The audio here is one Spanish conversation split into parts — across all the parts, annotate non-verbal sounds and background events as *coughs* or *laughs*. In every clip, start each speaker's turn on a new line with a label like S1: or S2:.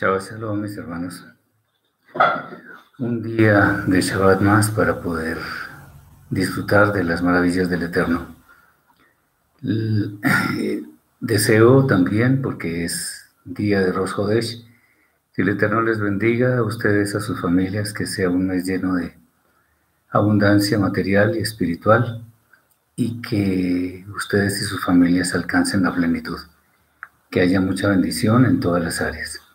S1: Chao, saludos mis hermanos. Un día de Shabbat más para poder disfrutar de las maravillas del Eterno. *coughs* Deseo también, porque es día de Rosh Hodesh, que el Eterno les bendiga a ustedes, a sus familias, que sea un mes lleno de abundancia material y espiritual y que ustedes y sus familias alcancen la plenitud. Que haya mucha bendición en todas las áreas.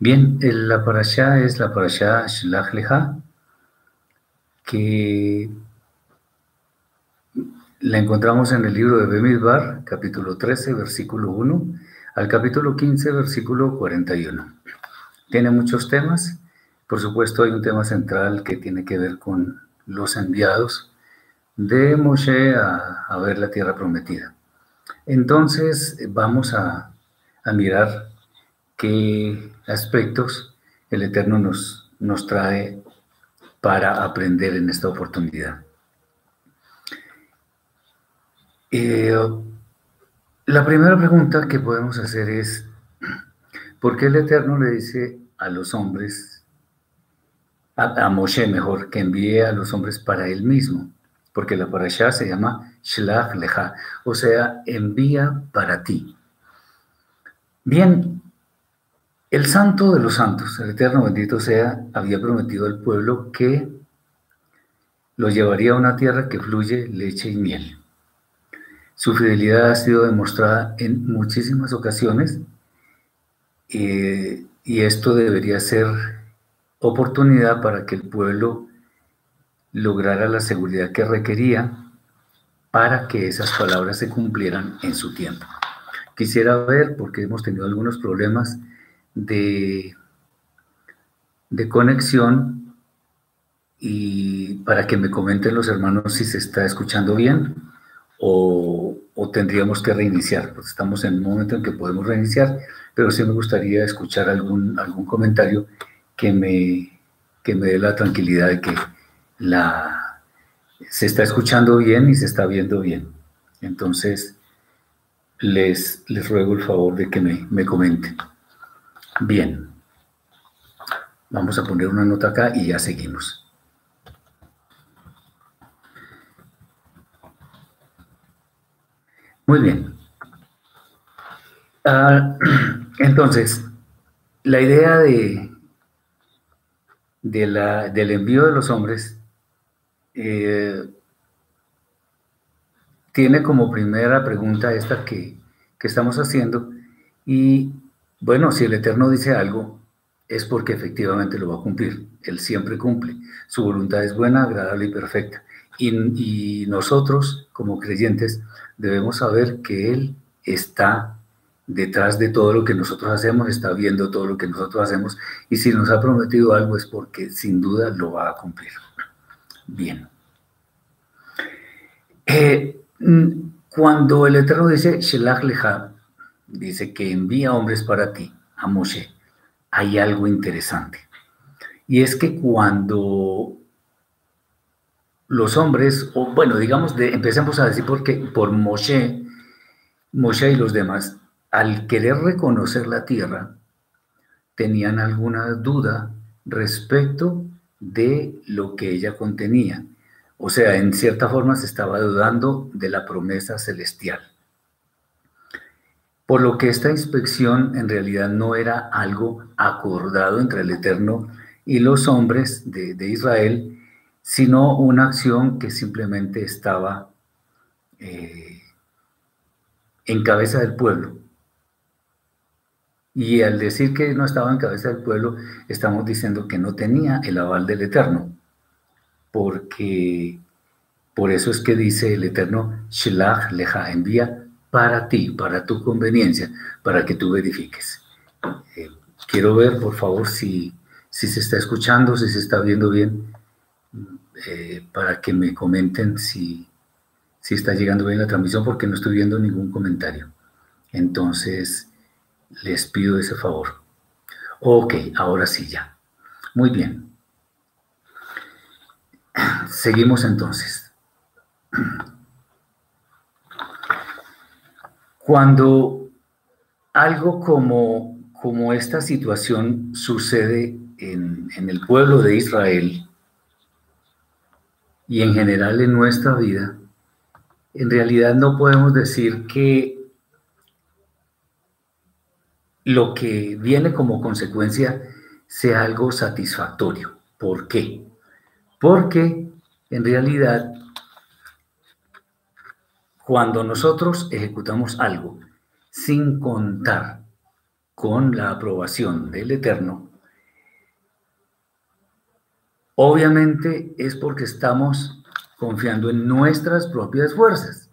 S1: Bien, la parashá es la parashá Shlach Lecha, que la encontramos en el libro de Bemidbar, capítulo 13, versículo 1, al capítulo 15, versículo 41. Tiene muchos temas. Por supuesto, hay un tema central que tiene que ver con los enviados de Moshe a, ver la tierra prometida. Entonces, vamos a, a mirar qué aspectos el Eterno nos, nos trae para aprender en esta oportunidad. Eh, la primera pregunta que podemos hacer es, ¿por qué el Eterno le dice a los hombres, a, Moshe mejor, que envíe a los hombres para él mismo? Porque la parasha se llama Shlach Lecha, o sea, envía para ti. Bien, el santo de los santos, el eterno bendito sea, había prometido al pueblo que lo llevaría a una tierra que fluye leche y miel. Su fidelidad ha sido demostrada en muchísimas ocasiones eh, y esto debería ser oportunidad para que el pueblo lograra la seguridad que requería para que esas palabras se cumplieran en su tiempo. Quisiera ver, porque hemos tenido algunos problemas, de, de conexión y para que me comenten los hermanos si se está escuchando bien o, tendríamos que reiniciar. Pues estamos en un momento en que podemos reiniciar, pero sí me gustaría escuchar algún, algún comentario que me, que me dé la tranquilidad de que la, se está escuchando bien y se está viendo bien. Entonces, les, les ruego el favor de que me, me comenten. Bien. Vamos a poner una nota acá y ya seguimos. Muy bien. Ah, *clears throat* entonces, la idea de, de la, del envío de los hombres eh, tiene como primera pregunta esta que, que estamos haciendo y bueno, si el Eterno dice algo, es porque efectivamente lo va a cumplir. Él siempre cumple. Su voluntad es buena, agradable y perfecta. Y, nosotros, como creyentes, debemos saber que Él está detrás de todo lo que nosotros hacemos, está viendo todo lo que nosotros hacemos. Y si nos ha prometido algo es porque sin duda lo va a cumplir. Bien. Eh, mm, cuando el Eterno dice, Shelach dice que envía hombres para ti, a Moshe, hay algo interesante. Y es que cuando los hombres, o bueno, digamos, de, empecemos a decir porque por Moshe, Moshe y los demás, al querer reconocer la tierra, tenían alguna duda respecto de lo que ella contenía. O sea, en cierta forma se estaba dudando de la promesa celestial por lo que esta inspección en realidad no era algo acordado entre el Eterno y los hombres de, Israel, sino una acción que simplemente estaba eh, en cabeza del pueblo. Y al decir que no estaba en cabeza del pueblo, estamos diciendo que no tenía el aval del Eterno, porque por eso es que dice el Eterno, Shlach leja, envía para ti, para tu conveniencia, para que tú verifiques. Eh, quiero ver, por favor, si, si se está escuchando, si se está viendo bien, eh, para que me comenten si, si está llegando bien la transmisión, porque no estoy viendo ningún comentario. Entonces, les pido ese favor. Ok, ahora sí ya. Muy bien. Seguimos entonces. Cuando algo como, como esta situación sucede en, en el pueblo de Israel y en general en nuestra vida, en realidad no podemos decir que lo que viene como consecuencia sea algo satisfactorio. ¿Por qué? Porque en realidad cuando nosotros ejecutamos algo sin contar con la aprobación del Eterno, obviamente es porque estamos confiando en nuestras propias fuerzas.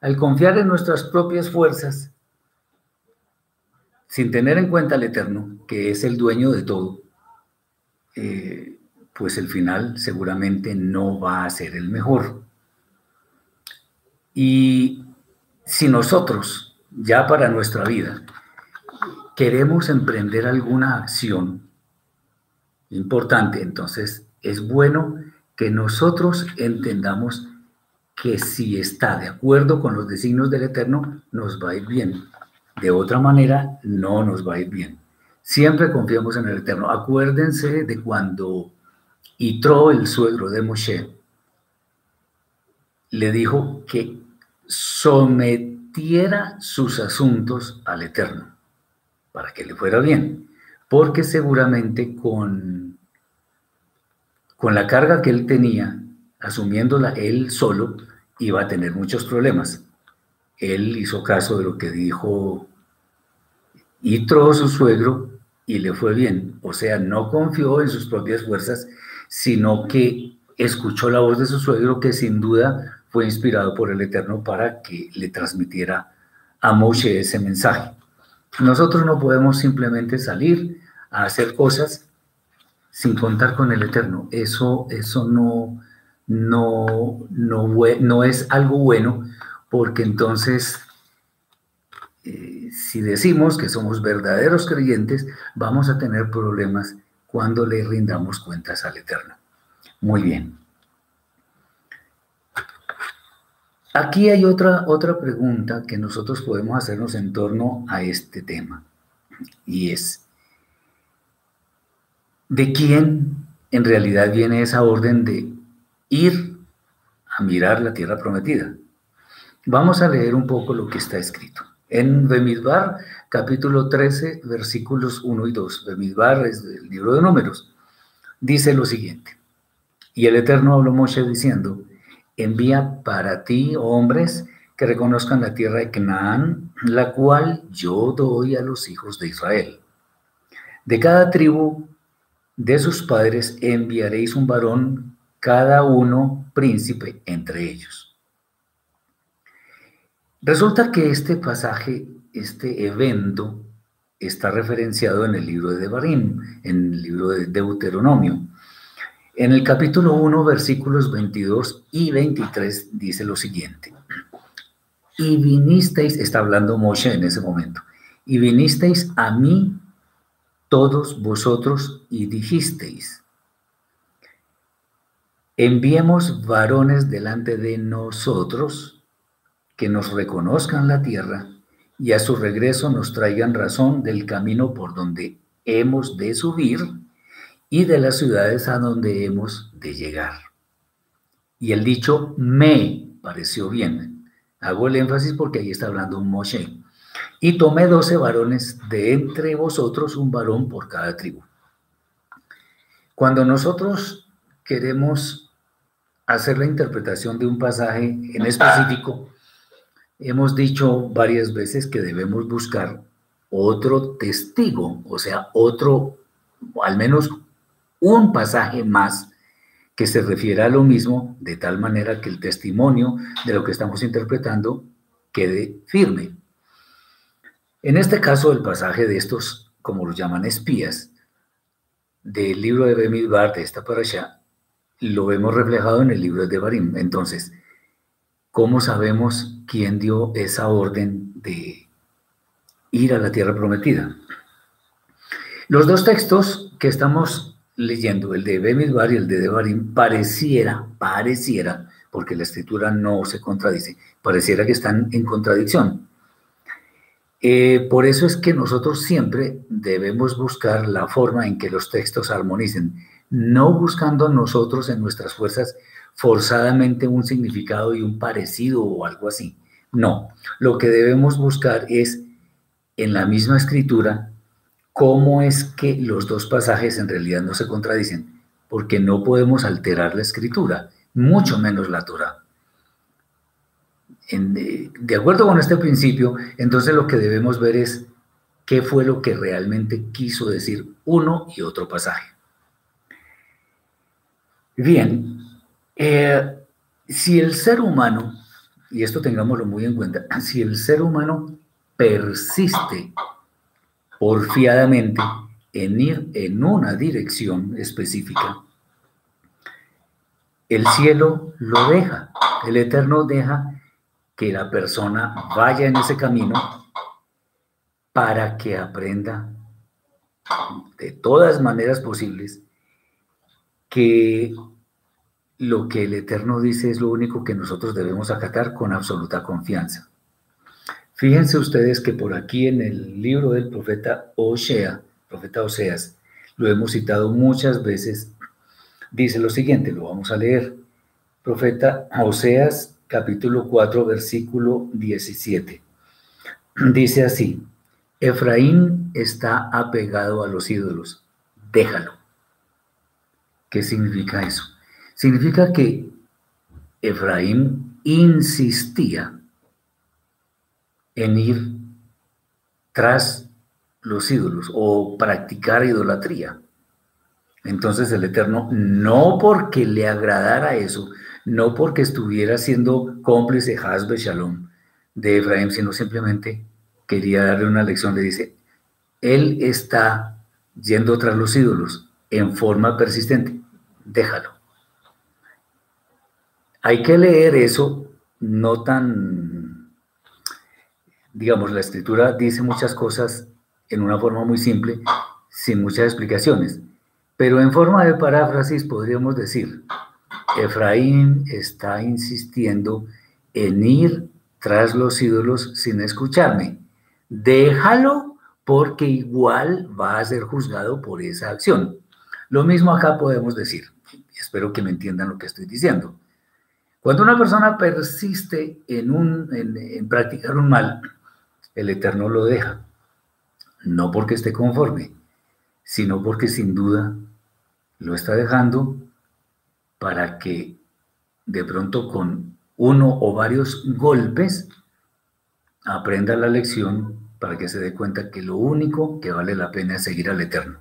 S1: Al confiar en nuestras propias fuerzas, sin tener en cuenta al Eterno, que es el dueño de todo, eh, pues el final seguramente no va a ser el mejor. Y si nosotros, ya para nuestra vida, queremos emprender alguna acción importante, entonces es bueno que nosotros entendamos que si está de acuerdo con los designios del Eterno, nos va a ir bien. De otra manera, no nos va a ir bien. Siempre confiamos en el Eterno. Acuérdense de cuando Itro, el suegro de Moshe, le dijo que sometiera sus asuntos al Eterno, para que le fuera bien, porque seguramente con, con la carga que él tenía, asumiéndola él solo, iba a tener muchos problemas. Él hizo caso de lo que dijo Itro, su suegro, y le fue bien. O sea, no confió en sus propias fuerzas, sino que escuchó la voz de su suegro, que sin duda inspirado por el Eterno para que le transmitiera a Moshe ese mensaje. Nosotros no podemos simplemente salir a hacer cosas sin contar con el Eterno. Eso, eso no, no, no, no es algo bueno, porque entonces, eh, si decimos que somos verdaderos creyentes, vamos a tener problemas cuando le rindamos cuentas al Eterno. Muy bien. Aquí hay otra, otra pregunta que nosotros podemos hacernos en torno a este tema, y es, ¿de quién en realidad viene esa orden de ir a mirar la tierra prometida? Vamos a leer un poco lo que está escrito. En Bemidbar, capítulo 13, versículos 1 y 2. Bemidbar es del libro de números. Dice lo siguiente. Y el Eterno habló Moshe diciendo, envía para ti hombres que reconozcan la tierra de Canaán, la cual yo doy a los hijos de Israel. De cada tribu de sus padres enviaréis un varón, cada uno príncipe entre ellos. Resulta que este pasaje, este evento, está referenciado en el libro de Devarim, en el libro de Deuteronomio. En el capítulo 1, versículos 22 y 23 dice lo siguiente. Y vinisteis, está hablando Moshe en ese momento, y vinisteis a mí todos vosotros y dijisteis, enviemos varones delante de nosotros que nos reconozcan la tierra y a su regreso nos traigan razón del camino por donde hemos de subir y de las ciudades a donde hemos de llegar. Y el dicho me pareció bien. Hago el énfasis porque ahí está hablando un Moshe. Y tomé doce varones de entre vosotros, un varón por cada tribu. Cuando nosotros queremos hacer la interpretación de un pasaje en específico, hemos dicho varias veces que debemos buscar otro testigo, o sea, otro, al menos un pasaje más que se refiere a lo mismo, de tal manera que el testimonio de lo que estamos interpretando quede firme. En este caso, el pasaje de estos, como los llaman espías, del libro de Bemidbar, de esta parasha, lo vemos reflejado en el libro de Barim. Entonces, ¿cómo sabemos quién dio esa orden de ir a la tierra prometida? Los dos textos que estamos leyendo el de Bemidbar y el de Devarim, pareciera, pareciera, porque la escritura no se contradice, pareciera que están en contradicción. Eh, por eso es que nosotros siempre debemos buscar la forma en que los textos armonicen, no buscando nosotros en nuestras fuerzas forzadamente un significado y un parecido o algo así. No, lo que debemos buscar es en la misma escritura cómo es que los dos pasajes en realidad no se contradicen, porque no podemos alterar la escritura, mucho menos la Torah. de, de acuerdo con este principio, entonces lo que debemos ver es qué fue lo que realmente quiso decir uno y otro pasaje. Bien, eh, si el ser humano, y esto tengámoslo muy en cuenta, *laughs* si el ser humano persiste porfiadamente en ir en una dirección específica, el cielo lo deja, el Eterno deja que la persona vaya en ese camino para que aprenda de todas maneras posibles que lo que el Eterno dice es lo único que nosotros debemos acatar con absoluta confianza. Fíjense ustedes que por aquí en el libro del profeta Osea, profeta Oseas, lo hemos citado muchas veces, dice lo siguiente, lo vamos a leer. Profeta Oseas, capítulo 4, versículo 17. Dice así, Efraín está apegado a los ídolos, déjalo. ¿Qué significa eso? Significa que Efraín insistía en ir tras los ídolos o practicar idolatría. Entonces el Eterno, no porque le agradara eso, no porque estuviera siendo cómplice Hasbe Shalom de Efraín, sino simplemente quería darle una lección. Le dice, él está yendo tras los ídolos en forma persistente, déjalo. Hay que leer eso no tan, digamos, la escritura dice muchas cosas en una forma muy simple, sin muchas explicaciones, pero en forma de paráfrasis podríamos decir, Efraín está insistiendo en ir tras los ídolos sin escucharme. Déjalo porque igual va a ser juzgado por esa acción. Lo mismo acá podemos decir. Espero que me entiendan lo que estoy diciendo. Cuando una persona persiste en, un, en, practicar un mal, el Eterno lo deja. No porque esté conforme, sino porque sin duda lo está dejando para que de pronto con uno o varios golpes aprenda la lección para que se dé cuenta que lo único que vale la pena es seguir al Eterno.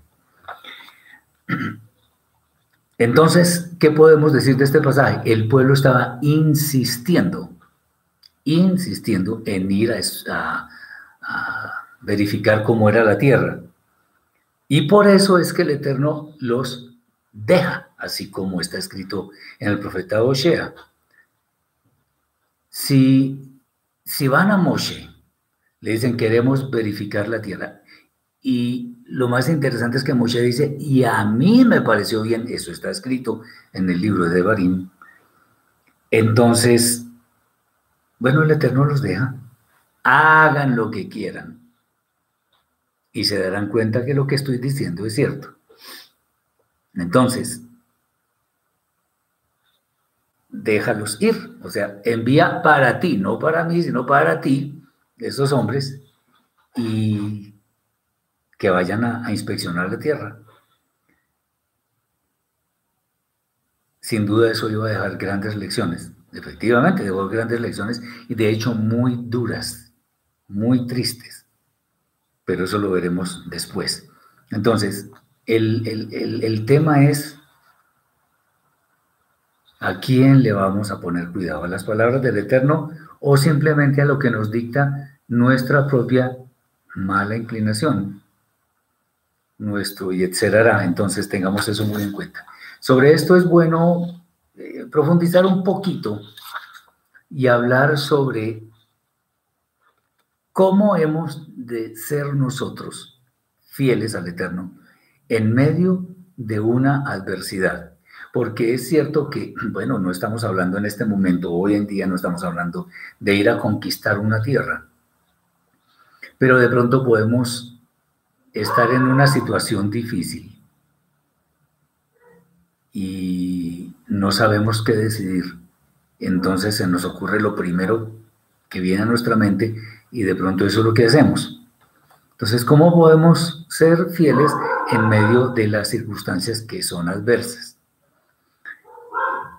S1: Entonces, ¿qué podemos decir de este pasaje? El pueblo estaba insistiendo, insistiendo en ir a, verificar cómo era la tierra. Y por eso es que el Eterno los deja, así como está escrito en el profeta Osea. Si, si van a Moshe, le dicen queremos verificar la tierra, y lo más interesante es que Moshe dice, y a mí me pareció bien, eso está escrito en el libro de Barim. Entonces, bueno, el Eterno los deja, hagan lo que quieran. Y se darán cuenta que lo que estoy diciendo es cierto. Entonces, déjalos ir. O sea, envía para ti, no para mí, sino para ti, esos hombres, y que vayan a, inspeccionar la tierra. Sin duda eso iba a dejar grandes lecciones. Efectivamente, dejó grandes lecciones y de hecho muy duras, muy tristes. Pero eso lo veremos después. Entonces, el, el, tema es a quién le vamos a poner cuidado, a las palabras del Eterno o simplemente a lo que nos dicta nuestra propia mala inclinación nuestro y etcétera. Entonces tengamos eso muy en cuenta. Sobre esto es bueno eh, profundizar un poquito y hablar sobre cómo hemos de ser nosotros fieles al Eterno en medio de una adversidad. Porque es cierto que, *clears throat* bueno, no estamos hablando en este momento, hoy en día no estamos hablando de ir a conquistar una tierra. pero de pronto podemos estar en una situación difícil y no sabemos qué decidir. Entonces se nos ocurre lo primero que viene a nuestra mente y de pronto eso es lo que hacemos. Entonces, ¿cómo podemos ser fieles en medio de las circunstancias que son adversas?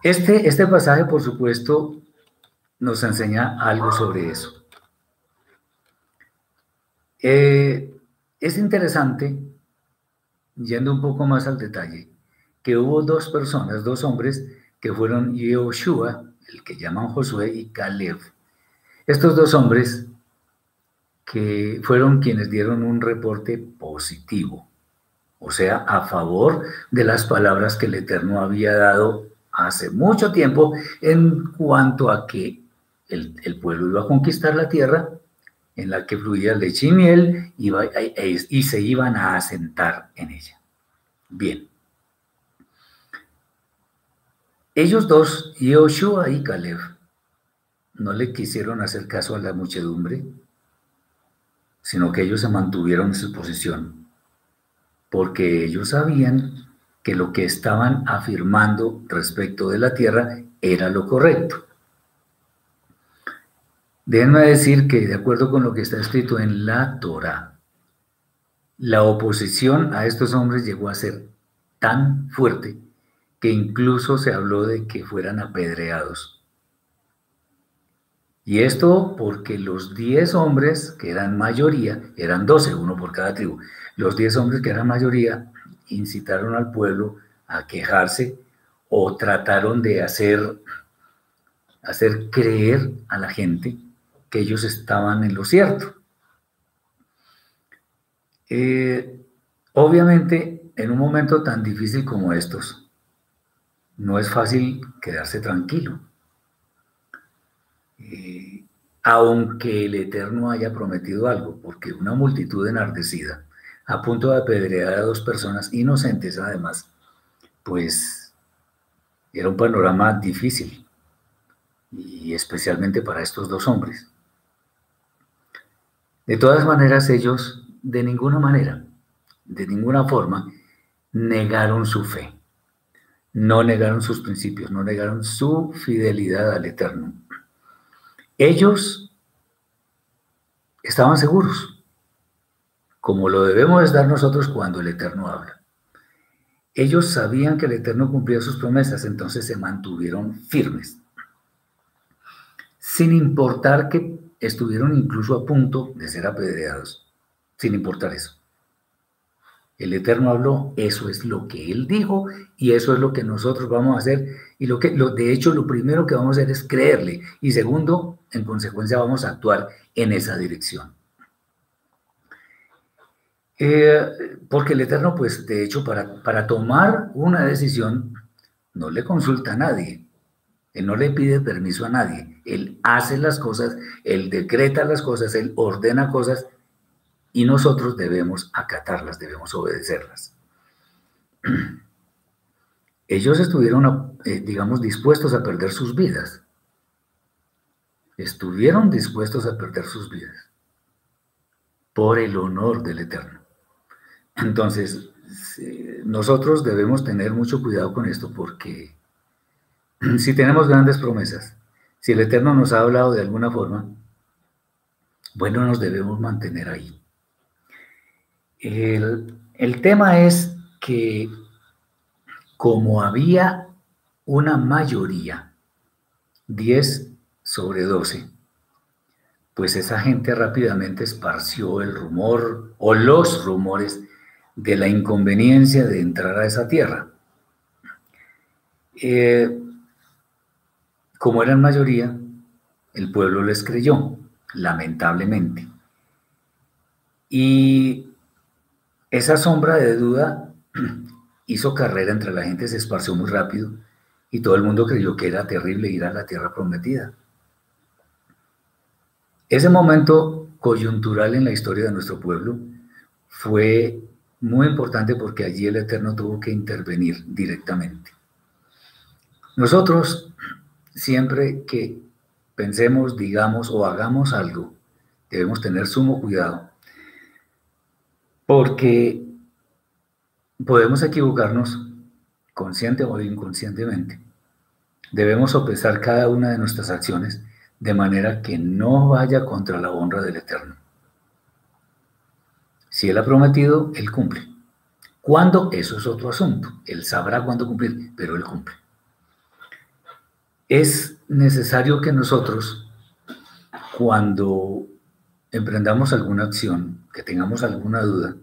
S1: Este, este pasaje, por supuesto, nos enseña algo sobre eso. Eh, es interesante, yendo un poco más al detalle, que hubo dos personas, dos hombres, que fueron Yehoshua, el que llaman Josué, y Caleb. Estos dos hombres que fueron quienes dieron un reporte positivo, o sea, a favor de las palabras que el Eterno había dado hace mucho tiempo en cuanto a que el, pueblo iba a conquistar la tierra en la que fluía leche y miel y se iban a asentar en ella. Bien. Ellos dos, Yoshua y Caleb, no le quisieron hacer caso a la muchedumbre, sino que ellos se mantuvieron en su posición, porque ellos sabían que lo que estaban afirmando respecto de la tierra era lo correcto. Déjenme decir que, de acuerdo con lo que está escrito en la Torah, la oposición a estos hombres llegó a ser tan fuerte que incluso se habló de que fueran apedreados. Y esto porque los 10 hombres, que eran mayoría, eran 12, uno por cada tribu, los 10 hombres que eran mayoría incitaron al pueblo a quejarse o trataron de hacer, hacer creer a la gente que ellos estaban en lo cierto. Eh, obviamente, en un momento tan difícil como estos, no es fácil quedarse tranquilo. Eh, aunque el Eterno haya prometido algo, porque una multitud enardecida a punto de apedrear a dos personas inocentes además, pues era un panorama difícil, y especialmente para estos dos hombres. De todas maneras, ellos de ninguna manera, de ninguna forma, negaron su fe, no negaron sus principios, no negaron su fidelidad al Eterno. Ellos estaban seguros como lo debemos estar nosotros cuando el Eterno habla. Ellos sabían que el Eterno cumplía sus promesas, entonces se mantuvieron firmes, sin importar que estuvieron incluso a punto de ser apedreados, sin importar eso. El Eterno habló, eso es lo que Él dijo y eso es lo que nosotros vamos a hacer. Y lo que, de hecho, lo primero que vamos a hacer es creerle. Y segundo, en consecuencia, vamos a actuar en esa dirección. Eh, porque el Eterno, pues de hecho, para, para tomar una decisión, no le consulta a nadie. Él no le pide permiso a nadie. Él hace las cosas, él decreta las cosas, él ordena cosas y nosotros debemos acatarlas, debemos obedecerlas. *clears throat* Ellos estuvieron, eh, digamos, dispuestos a perder sus vidas. Estuvieron dispuestos a perder sus vidas por el honor del Eterno. Entonces, nosotros debemos tener mucho cuidado con esto porque *clears throat* si tenemos grandes promesas, si el Eterno nos ha hablado de alguna forma, bueno, nos debemos mantener ahí. El, el tema es que como había una mayoría, 10 sobre 12, pues esa gente rápidamente esparció el rumor o los rumores de la inconveniencia de entrar a esa tierra. Eh, como eran mayoría, el pueblo les creyó, lamentablemente. Y esa sombra de duda *clears throat* hizo carrera entre la gente, se esparció muy rápido y todo el mundo creyó que era terrible ir a la tierra prometida. Ese momento coyuntural en la historia de nuestro pueblo fue muy importante porque allí el Eterno tuvo que intervenir directamente. Nosotros, siempre que pensemos, digamos o hagamos algo, debemos tener sumo cuidado, porque podemos equivocarnos consciente o inconscientemente. Debemos sopesar cada una de nuestras acciones de manera que no vaya contra la honra del Eterno. Si Él ha prometido, Él cumple. ¿Cuándo? Eso es otro asunto. Él sabrá cuándo cumplir, pero Él cumple. Es necesario que nosotros, cuando emprendamos alguna acción, que tengamos alguna duda,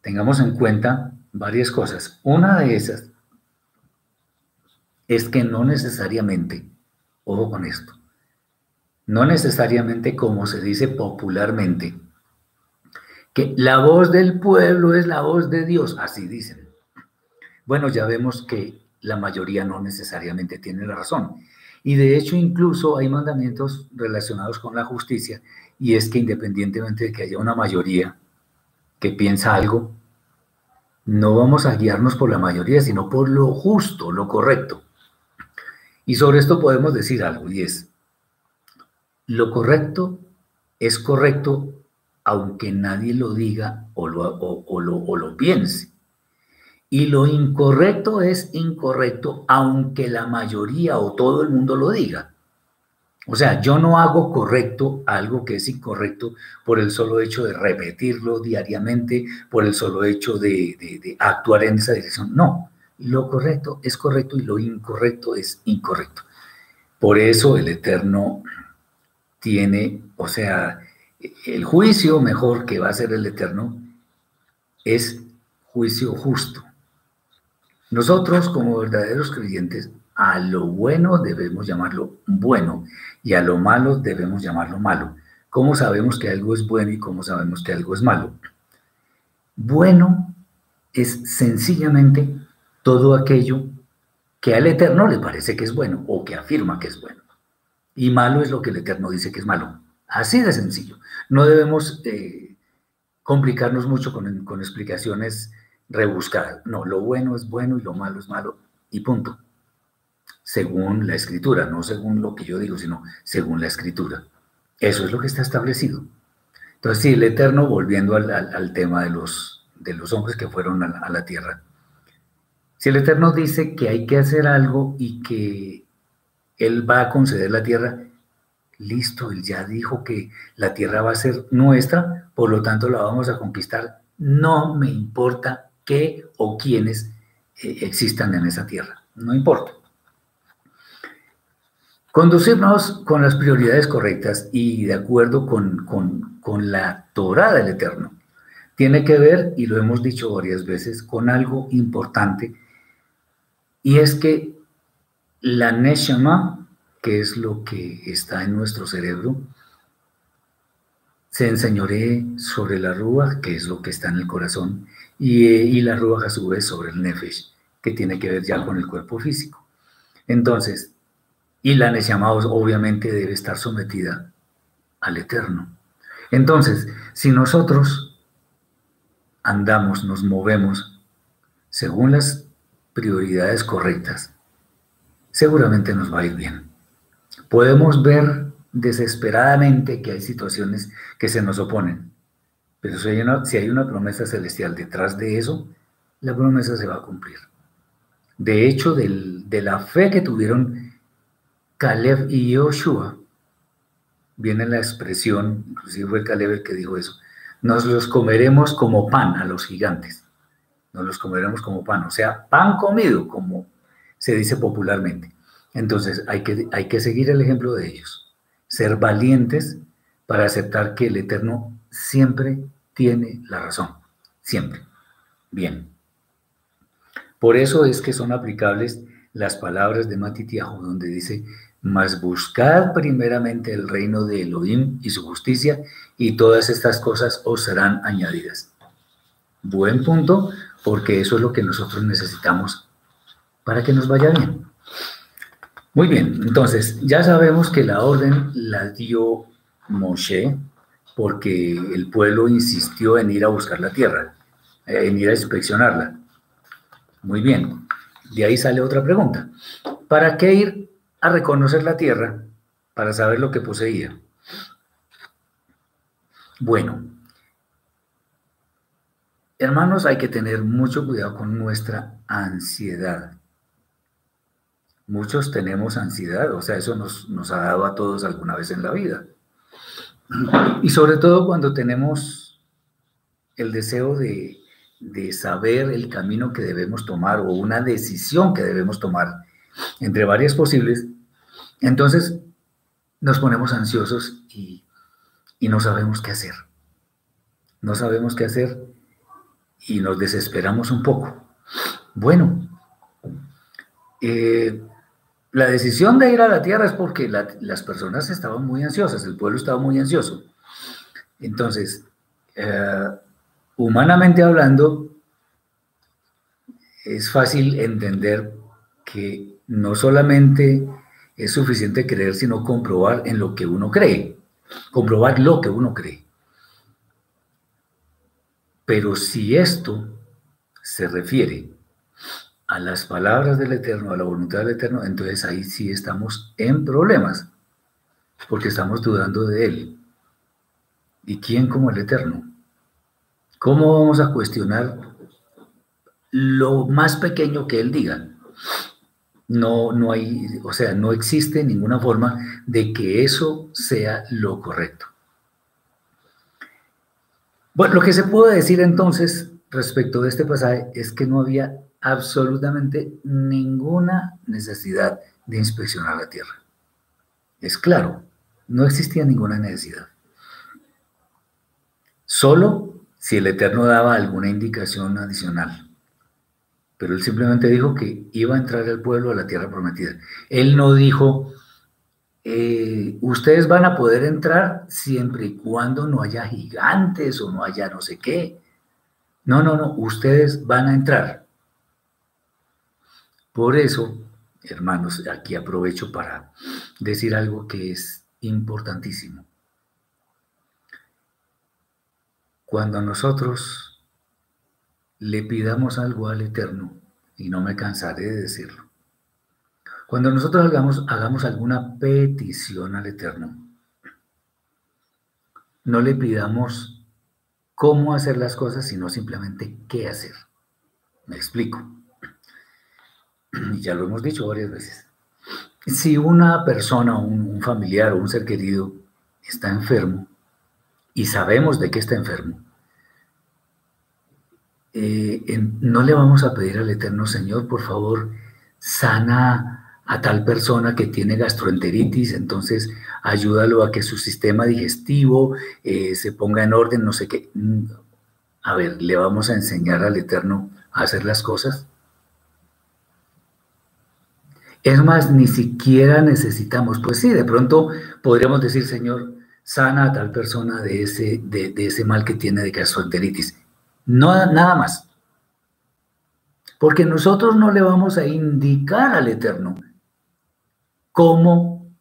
S1: tengamos en cuenta varias cosas. Una de esas es que no necesariamente, ojo con esto, no necesariamente como se dice popularmente, que la voz del pueblo es la voz de Dios, así dicen. Bueno, ya vemos que la mayoría no necesariamente tiene la razón. Y de hecho incluso hay mandamientos relacionados con la justicia y es que independientemente de que haya una mayoría que piensa algo, no vamos a guiarnos por la mayoría, sino por lo justo, lo correcto. Y sobre esto podemos decir algo, y es, lo correcto es correcto aunque nadie lo diga o lo, lo, piense. Y lo incorrecto es incorrecto aunque la mayoría o todo el mundo lo diga. O sea, yo no hago correcto algo que es incorrecto por el solo hecho de repetirlo diariamente, por el solo hecho de, de, actuar en esa dirección. No, lo correcto es correcto y lo incorrecto es incorrecto. Por eso el Eterno tiene, o sea, el juicio mejor que va a ser el Eterno es juicio justo. Nosotros como verdaderos creyentes a lo bueno debemos llamarlo bueno y a lo malo debemos llamarlo malo. ¿Cómo sabemos que algo es bueno y cómo sabemos que algo es malo? Bueno es sencillamente todo aquello que al Eterno le parece que es bueno o que afirma que es bueno. Y malo es lo que el Eterno dice que es malo. Así de sencillo. No debemos eh, complicarnos mucho con, explicaciones rebuscadas. No, lo bueno es bueno y lo malo es malo y punto según la escritura, no según lo que yo digo, sino según la escritura. Eso es lo que está establecido. Entonces, sí, el Eterno, volviendo al, tema de los, de los hombres que fueron a la, tierra, si el Eterno dice que hay que hacer algo y que Él va a conceder la tierra, listo, Él ya dijo que la tierra va a ser nuestra, por lo tanto la vamos a conquistar. No me importa qué o quiénes eh, existan en esa tierra, no importa. Conducirnos con las prioridades correctas y de acuerdo con, con, la Torah del Eterno tiene que ver, y lo hemos dicho varias veces, con algo importante, y es que la Neshama, que es lo que está en nuestro cerebro, se enseñoree sobre la Rúa, que es lo que está en el corazón, y, y la Rúa a su vez sobre el Nefesh, que tiene que ver ya con el cuerpo físico. Entonces, y la Neshama obviamente debe estar sometida al Eterno. Entonces, si nosotros andamos, nos movemos según las prioridades correctas, seguramente nos va a ir bien. Podemos ver desesperadamente que hay situaciones que se nos oponen, pero si hay una, si hay una promesa celestial detrás de eso, la promesa se va a cumplir. De hecho, de la fe que tuvieron Caleb y Yoshua, viene la expresión, inclusive fue Caleb el que dijo eso, nos los comeremos como pan a los gigantes, nos los comeremos como pan, o sea, pan comido, como se dice popularmente. Entonces hay que, hay que seguir el ejemplo de ellos, ser valientes para aceptar que el Eterno siempre tiene la razón, siempre. Bien. Por eso es que son aplicables las palabras de Matitiajo, donde dice, mas buscad primeramente el reino de Elohim y su justicia, y todas estas cosas os serán añadidas. Buen punto, porque eso es lo que nosotros necesitamos para que nos vaya bien. Muy bien, entonces ya sabemos que la orden la dio Moshe porque el pueblo insistió en ir a buscar la tierra, en ir a inspeccionarla. Muy bien, de ahí sale otra pregunta. ¿Para qué ir a reconocer la tierra para saber lo que poseía. Bueno, hermanos, hay que tener mucho cuidado con nuestra ansiedad. Muchos tenemos ansiedad, o sea, eso nos, nos ha dado a todos alguna vez en la vida. Y sobre todo cuando tenemos el deseo de, de saber el camino que debemos tomar o una decisión que debemos tomar entre varias posibles, entonces nos ponemos ansiosos y, no sabemos qué hacer. No sabemos qué hacer y nos desesperamos un poco. Bueno, eh, la decisión de ir a la tierra es porque las personas estaban muy ansiosas, el pueblo estaba muy ansioso. Entonces, eh, humanamente hablando, es fácil entender que no solamente es suficiente creer, sino comprobar en lo que uno cree, comprobar lo que uno cree. Pero si esto se refiere a las palabras del Eterno, a la voluntad del Eterno, entonces ahí sí estamos en problemas, porque estamos dudando de Él. ¿Y quién como el Eterno? ¿Cómo vamos a cuestionar lo más pequeño que Él diga? No, no hay, o sea, no existe ninguna forma de que eso sea lo correcto. Bueno, lo que se puede decir entonces respecto de este pasaje es que no había absolutamente ninguna necesidad de inspeccionar la tierra. Es claro, no existía ninguna necesidad. Solo si el Eterno daba alguna indicación adicional. Pero él simplemente dijo que iba a entrar el pueblo a la tierra prometida. Él no dijo, eh, ustedes van a poder entrar siempre y cuando no haya gigantes o no haya no sé qué. No, no, no, ustedes van a entrar. Por eso, hermanos, aquí aprovecho para decir algo que es importantísimo. Cuando nosotros le pidamos algo al Eterno, y no me cansaré de decirlo, cuando nosotros hagamos, hagamos alguna petición al Eterno, no le pidamos cómo hacer las cosas, sino simplemente qué hacer. Me explico *clears throat* ya lo hemos dicho varias veces, si una persona, un, familiar o un ser querido está enfermo y sabemos de qué está enfermo, eh, no le vamos a pedir al Eterno Señor, por favor, sana a tal persona que tiene gastroenteritis, entonces ayúdalo a que su sistema digestivo eh, se ponga en orden, no sé qué. A ver, ¿le vamos a enseñar al Eterno a hacer las cosas? Es más, ni siquiera necesitamos, pues sí, de pronto podríamos decir, Señor, sana a tal persona de ese, de, ese mal que tiene de gastroenteritis. No, nada más. Porque nosotros no le vamos a indicar al Eterno cómo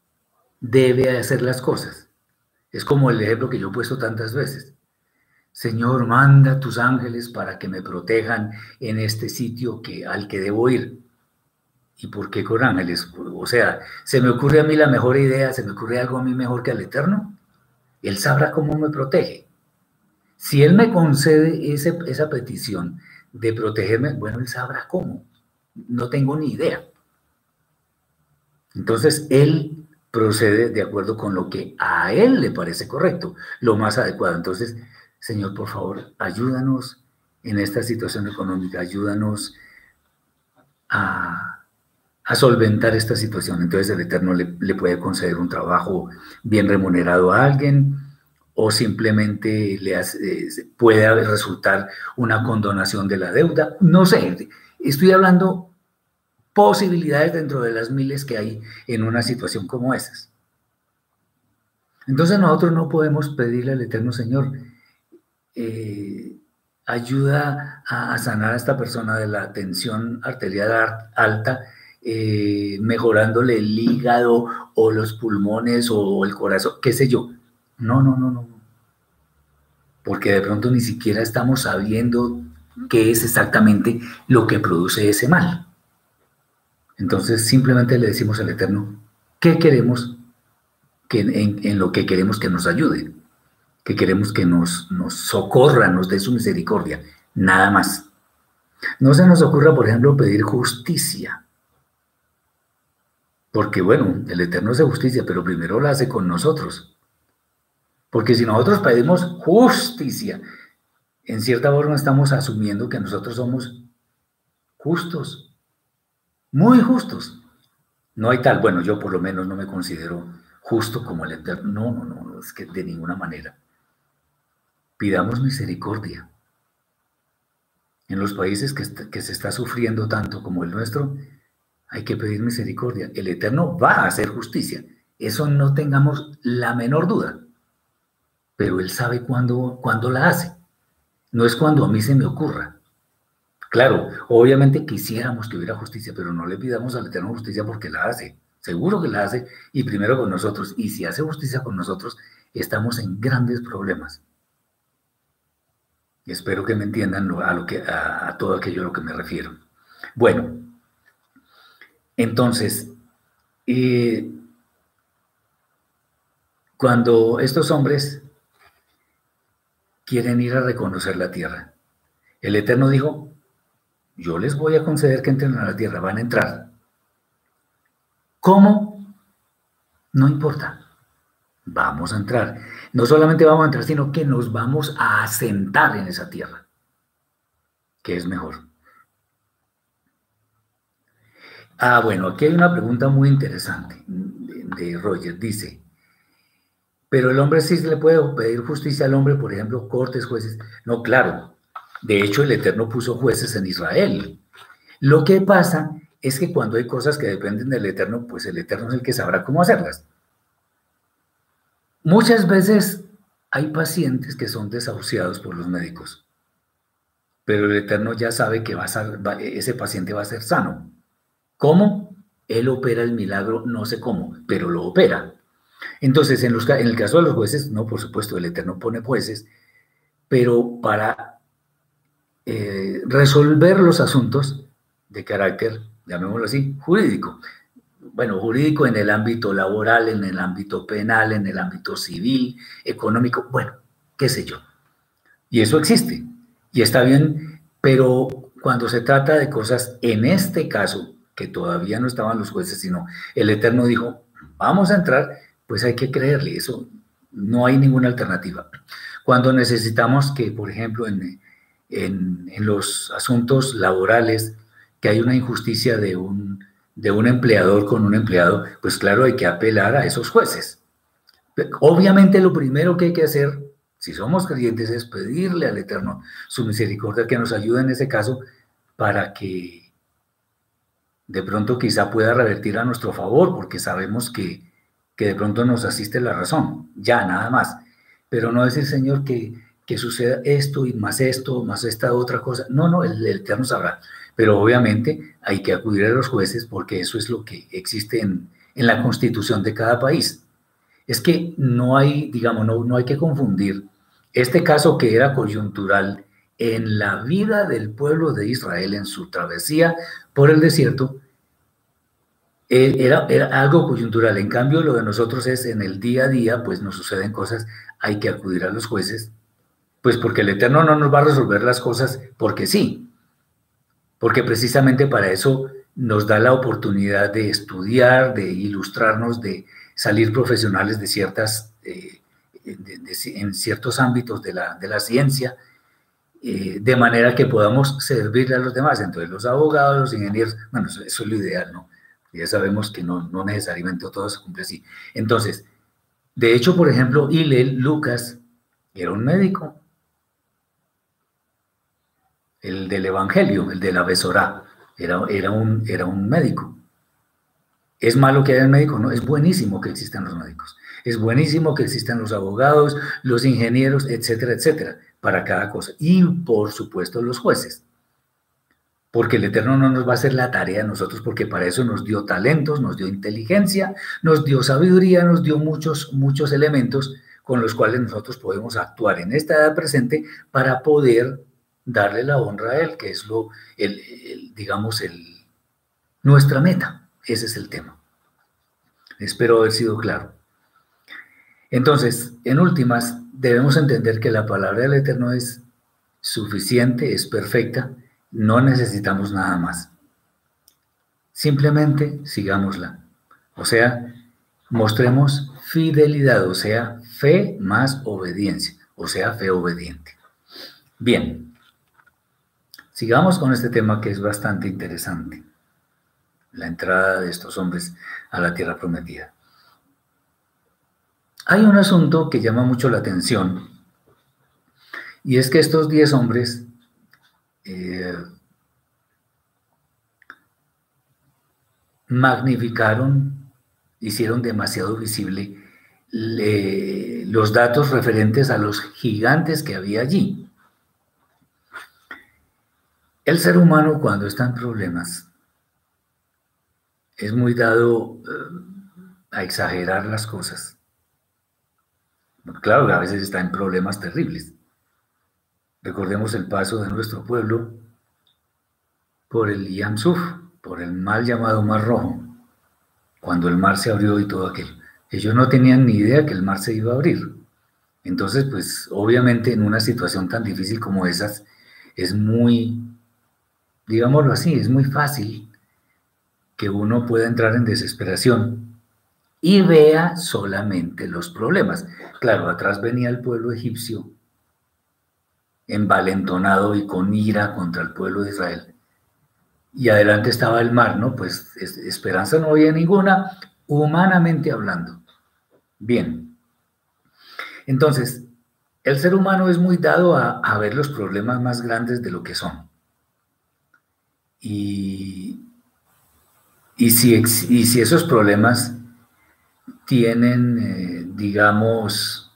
S1: debe hacer las cosas. Es como el ejemplo que yo he puesto tantas veces. Señor, manda tus ángeles para que me protejan en este sitio que, al que debo ir. ¿Y por qué con ángeles? O sea, se me ocurre a mí la mejor idea, se me ocurre algo a mí mejor que al Eterno. Él sabrá cómo me protege. Si Él me concede esa petición de protegerme, bueno, Él sabrá cómo. No tengo ni idea. Entonces, Él procede de acuerdo con lo que a Él le parece correcto, lo más adecuado. Entonces, Señor, por favor, ayúdanos en esta situación económica, ayúdanos a a solventar esta situación. Entonces el Eterno le, puede conceder un trabajo bien remunerado a alguien o simplemente le hace, puede resultar una condonación de la deuda. No sé, estoy hablando posibilidades dentro de las miles que hay en una situación como esas. Entonces nosotros no podemos pedirle al Eterno Señor, eh, ayuda a, a, sanar a esta persona de la tensión arterial alta eh, mejorándole el hígado o los pulmones o el corazón, qué sé yo. No, no, no, no. Porque de pronto ni siquiera estamos sabiendo qué es exactamente lo que produce ese mal. Entonces simplemente le decimos al Eterno, ¿qué queremos que, en, en lo que queremos que nos ayude? que queremos que nos, nos socorra, nos dé su misericordia, nada más. No se nos ocurra, por ejemplo, pedir justicia. Porque bueno, el Eterno hace justicia, pero primero la hace con nosotros. Porque si nosotros pedimos justicia, en cierta forma estamos asumiendo que nosotros somos justos, muy justos. No hay tal, bueno, yo por lo menos no me considero justo como el Eterno. No, no, no, es que de ninguna manera. Pidamos misericordia. En los países que se está sufriendo tanto como el nuestro, hay que pedir misericordia. El Eterno va a hacer justicia. Eso no tengamos la menor duda. Pero Él sabe cuándo, cuándo la hace. No es cuando a mí se me ocurra. Claro, obviamente quisiéramos que hubiera justicia, pero no le pidamos al Eterno justicia porque la hace. Seguro que la hace y primero con nosotros. Y si hace justicia con nosotros, estamos en grandes problemas. Espero que me entiendan a, lo que, a, todo aquello a lo que me refiero. Bueno, entonces, eh, cuando estos hombres quieren ir a reconocer la tierra, el Eterno dijo, yo les voy a conceder que entren a la tierra, van a entrar. ¿Cómo? No importa. Vamos a entrar. No solamente vamos a entrar, sino que nos vamos a asentar en esa tierra, que es mejor. Ah, bueno, aquí hay una pregunta muy interesante de, Roger. Dice, pero el hombre sí se le puede pedir justicia al hombre, por ejemplo, cortes, jueces. No, claro, de hecho, el Eterno puso jueces en Israel. Lo que pasa es que cuando hay cosas que dependen del Eterno, pues el Eterno es el que sabrá cómo hacerlas. Muchas veces hay pacientes que son desahuciados por los médicos, pero el Eterno ya sabe que va a ese paciente va a ser sano. ¿Cómo? Él opera el milagro, no sé cómo, pero lo opera. Entonces, en, el caso de los jueces, no, por supuesto, el Eterno pone jueces, pero para eh, resolver los asuntos de carácter, llamémoslo así, jurídico. Bueno, jurídico en el ámbito laboral, en el ámbito penal, en el ámbito civil, económico, bueno, qué sé yo. Y eso existe. Y está bien, pero cuando se trata de cosas, en este caso, todavía no estaban los jueces, sino el Eterno dijo, vamos a entrar, pues hay que creerle, eso no hay ninguna alternativa. Cuando necesitamos que, por ejemplo, en, en, los asuntos laborales, que hay una injusticia de un, de un empleador con un empleado, pues claro, hay que apelar a esos jueces. Obviamente lo primero que hay que hacer, si somos creyentes, es pedirle al Eterno su misericordia que nos ayude en ese caso para que de pronto quizá pueda revertir a nuestro favor, porque sabemos que, que de pronto nos asiste la razón, ya nada más. Pero no decir, Señor, que, que suceda esto y más esto, más esta otra cosa. No, no, el, Eterno sabrá. Pero obviamente hay que acudir a los jueces porque eso es lo que existe en, en la constitución de cada país. Es que no hay, digamos, no, no hay que confundir este caso que era coyuntural en la vida del pueblo de Israel en su travesía por el desierto, era, era, algo coyuntural. En cambio, lo de nosotros es en el día a día, pues nos suceden cosas, hay que acudir a los jueces pues porque el Eterno no nos va a resolver las cosas porque sí, porque precisamente para eso nos da la oportunidad de estudiar, de ilustrarnos, de salir profesionales de ciertas, eh, en ciertos ámbitos de la, de la ciencia, eh, de manera que podamos servirle a los demás. Entonces los abogados, los ingenieros, bueno, eso, es lo ideal, ¿no? Ya sabemos que no, no necesariamente todo se cumple así. Entonces, de hecho, por ejemplo, Hillel Lucas era un médico, el del Evangelio, el de la Besorá, era, era, un, era un médico. ¿Es malo que haya un médico? No, es buenísimo que existan los médicos. Es buenísimo que existan los abogados, los ingenieros, etcétera, etcétera, para cada cosa. Y por supuesto los jueces. Porque el Eterno no nos va a hacer la tarea a nosotros, porque para eso nos dio talentos, nos dio inteligencia, nos dio sabiduría, nos dio muchos, muchos elementos con los cuales nosotros podemos actuar en esta edad presente para poder darle la honra a Él, que es lo, el, digamos, el, nuestra meta. Ese es el tema. Espero haber sido claro. Entonces, en últimas, debemos entender que la palabra del Eterno es suficiente, es perfecta, no necesitamos nada más. Simplemente sigámosla. O sea, mostremos fidelidad, o sea, fe más obediencia, o sea, fe obediente. Bien, sigamos con este tema que es bastante interesante, la entrada de estos hombres a la tierra prometida. Hay un asunto que llama mucho la atención y es que estos diez hombres eh, magnificaron, hicieron demasiado visible los datos referentes a los gigantes que había allí. El ser humano cuando está en problemas es muy dado eh, a exagerar las cosas. Claro, a veces está en problemas terribles. Recordemos el paso de nuestro pueblo por el Yamsuf, por el mal llamado Mar Rojo, cuando el mar se abrió y todo aquello. Ellos no tenían ni idea que el mar se iba a abrir. Entonces, pues obviamente en una situación tan difícil como esas, es muy, digámoslo así, es muy fácil que uno pueda entrar en desesperación y vea solamente los problemas. Claro, atrás venía el pueblo egipcio envalentonado y con ira contra el pueblo de Israel. Y adelante estaba el mar, ¿no? Pues esperanza no había ninguna, humanamente hablando. Bien. Entonces, el ser humano es muy dado a, ver los problemas más grandes de lo que son. Y, y, si, esos problemas tienen, eh, digamos,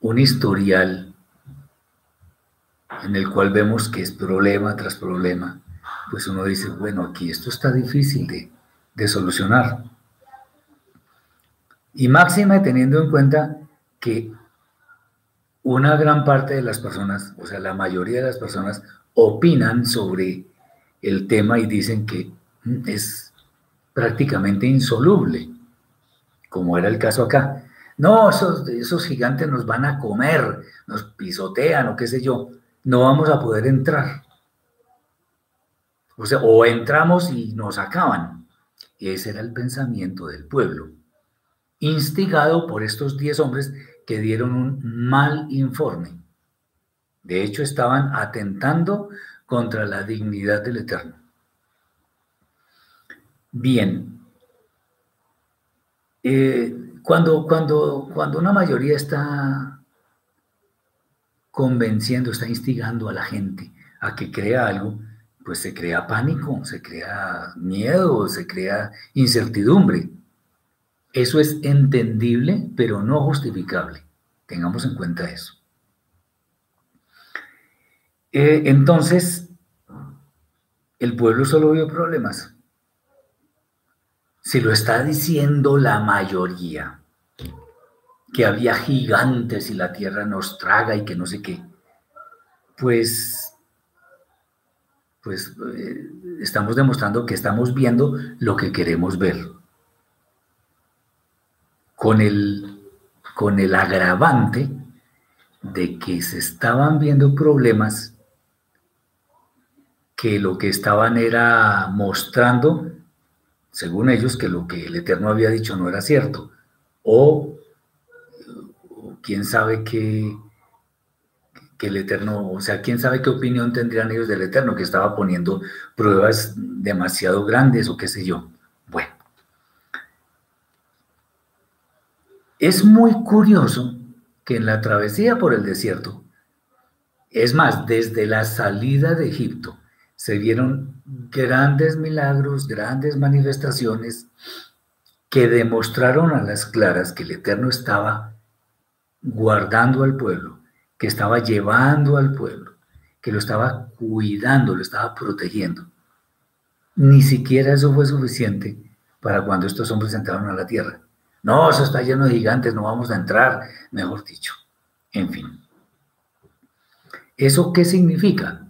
S1: un historial en el cual vemos que es problema tras problema, pues uno dice, bueno, aquí esto está difícil de, de solucionar. Y máxima teniendo en cuenta que una gran parte de las personas, o sea, la mayoría de las personas, opinan sobre el tema y dicen que es prácticamente insoluble, como era el caso acá. No, esos, esos gigantes nos van a comer, nos pisotean o qué sé yo. No vamos a poder entrar. O sea, o entramos y nos acaban. Ese era el pensamiento del pueblo, instigado por estos diez hombres que dieron un mal informe. De hecho, estaban atentando contra la dignidad del Eterno. Bien. Eh, cuando, cuando, cuando una mayoría está convenciendo, está instigando a la gente a que crea algo, pues se crea pánico, se crea miedo, se crea incertidumbre. Eso es entendible, pero no justificable. Tengamos en cuenta eso. Eh, entonces, el pueblo solo vio problemas si lo está diciendo la mayoría, que había gigantes y la tierra nos traga y que no sé qué, pues, pues eh, estamos demostrando que estamos viendo lo que queremos ver. Con el, con el agravante de que se estaban viendo problemas que lo que estaban era mostrando según ellos, que lo que el Eterno había dicho no era cierto. O, quién sabe qué, que el Eterno, o sea, quién sabe qué opinión tendrían ellos del Eterno, que estaba poniendo pruebas demasiado grandes o qué sé yo. Bueno. Es muy curioso que en la travesía por el desierto, es más, desde la salida de Egipto, se vieron grandes milagros, grandes manifestaciones que demostraron a las claras que el Eterno estaba guardando al pueblo, que estaba llevando al pueblo, que lo estaba cuidando, lo estaba protegiendo. Ni siquiera eso fue suficiente para cuando estos hombres entraron a la tierra. No, eso está lleno de gigantes, no vamos a entrar, mejor dicho. En fin. ¿Eso qué significa?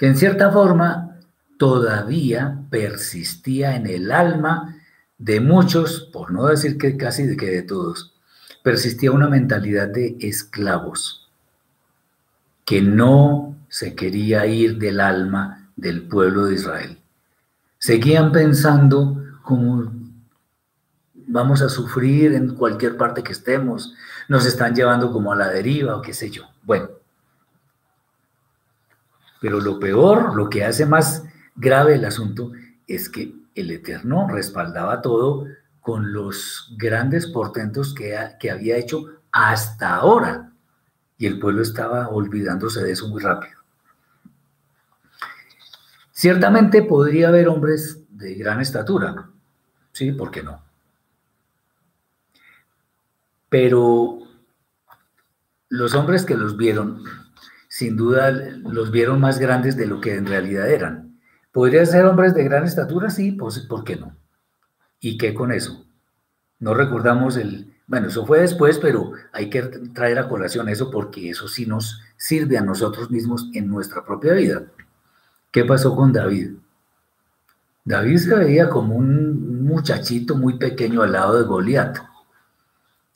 S1: Que en cierta forma todavía persistía en el alma de muchos, por no decir que casi de que de todos, persistía una mentalidad de esclavos, que no se quería ir del alma del pueblo de Israel. Seguían pensando como vamos a sufrir en cualquier parte que estemos, nos están llevando como a la deriva o qué sé yo. Bueno, pero lo peor, lo que hace más grave el asunto, es que el Eterno respaldaba todo con los grandes portentos que, que había hecho hasta ahora. Y el pueblo estaba olvidándose de eso muy rápido. Ciertamente podría haber hombres de gran estatura, sí, ¿por qué no? Pero los hombres que los vieron, sin duda los vieron más grandes de lo que en realidad eran. ¿Podrían ser hombres de gran estatura? Sí, pues, ¿por qué no? ¿Y qué con eso? No recordamos el... Bueno, eso fue después, pero hay que traer a colación eso porque eso sí nos sirve a nosotros mismos en nuestra propia vida. ¿Qué pasó con David? David se veía como un muchachito muy pequeño al lado de Goliat.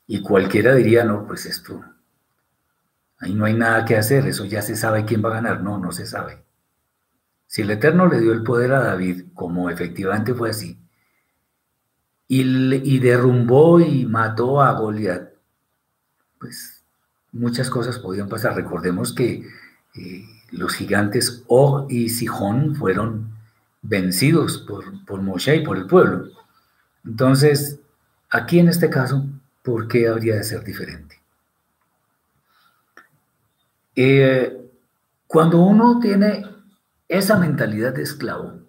S1: Y cualquiera diría, no, pues esto, ahí no hay nada que hacer, eso ya se sabe quién va a ganar. No, no se sabe. Si el Eterno le dio el poder a David, como efectivamente fue así, y, derrumbó y mató a Goliat, pues muchas cosas podían pasar. Recordemos que eh, los gigantes Og y Sijón fueron vencidos por, por Moshe y por el pueblo. Entonces, aquí en este caso, ¿por qué habría de ser diferente? Eh, cuando uno tiene esa mentalidad de esclavo,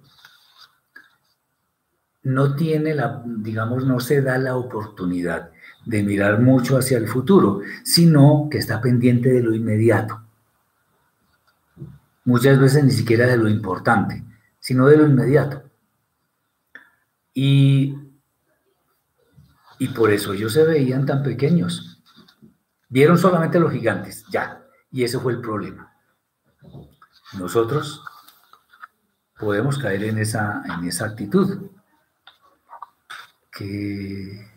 S1: no tiene la, digamos, no se da la oportunidad de mirar mucho hacia el futuro, sino que está pendiente de lo inmediato. Muchas veces ni siquiera de lo importante, sino de lo inmediato. Y y por eso ellos se veían tan pequeños. Vieron solamente los gigantes, ya. Y ese fue el problema. Nosotros podemos caer en esa, en esa actitud. Que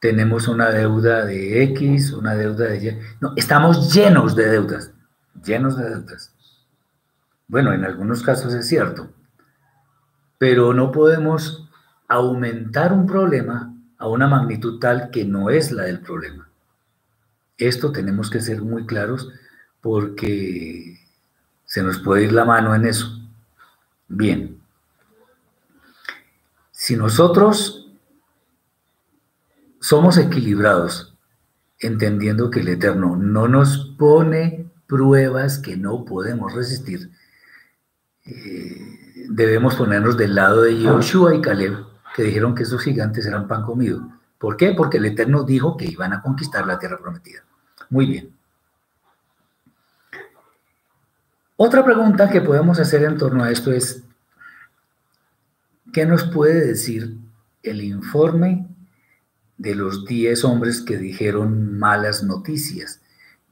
S1: tenemos una deuda de X, una deuda de Y. No, estamos llenos de deudas, llenos de deudas. Bueno, en algunos casos es cierto, pero no podemos aumentar un problema a una magnitud tal que no es la del problema. Esto tenemos que ser muy claros porque se nos puede ir la mano en eso. Bien, si nosotros somos equilibrados, entendiendo que el Eterno no nos pone pruebas que no podemos resistir, eh, debemos ponernos del lado de Yoshua y Caleb que dijeron que esos gigantes eran pan comido. ¿Por qué? Porque el Eterno dijo que iban a conquistar la tierra prometida. Muy bien. Otra pregunta que podemos hacer en torno a esto es, ¿qué nos puede decir el informe de los 10 hombres que dijeron malas noticias,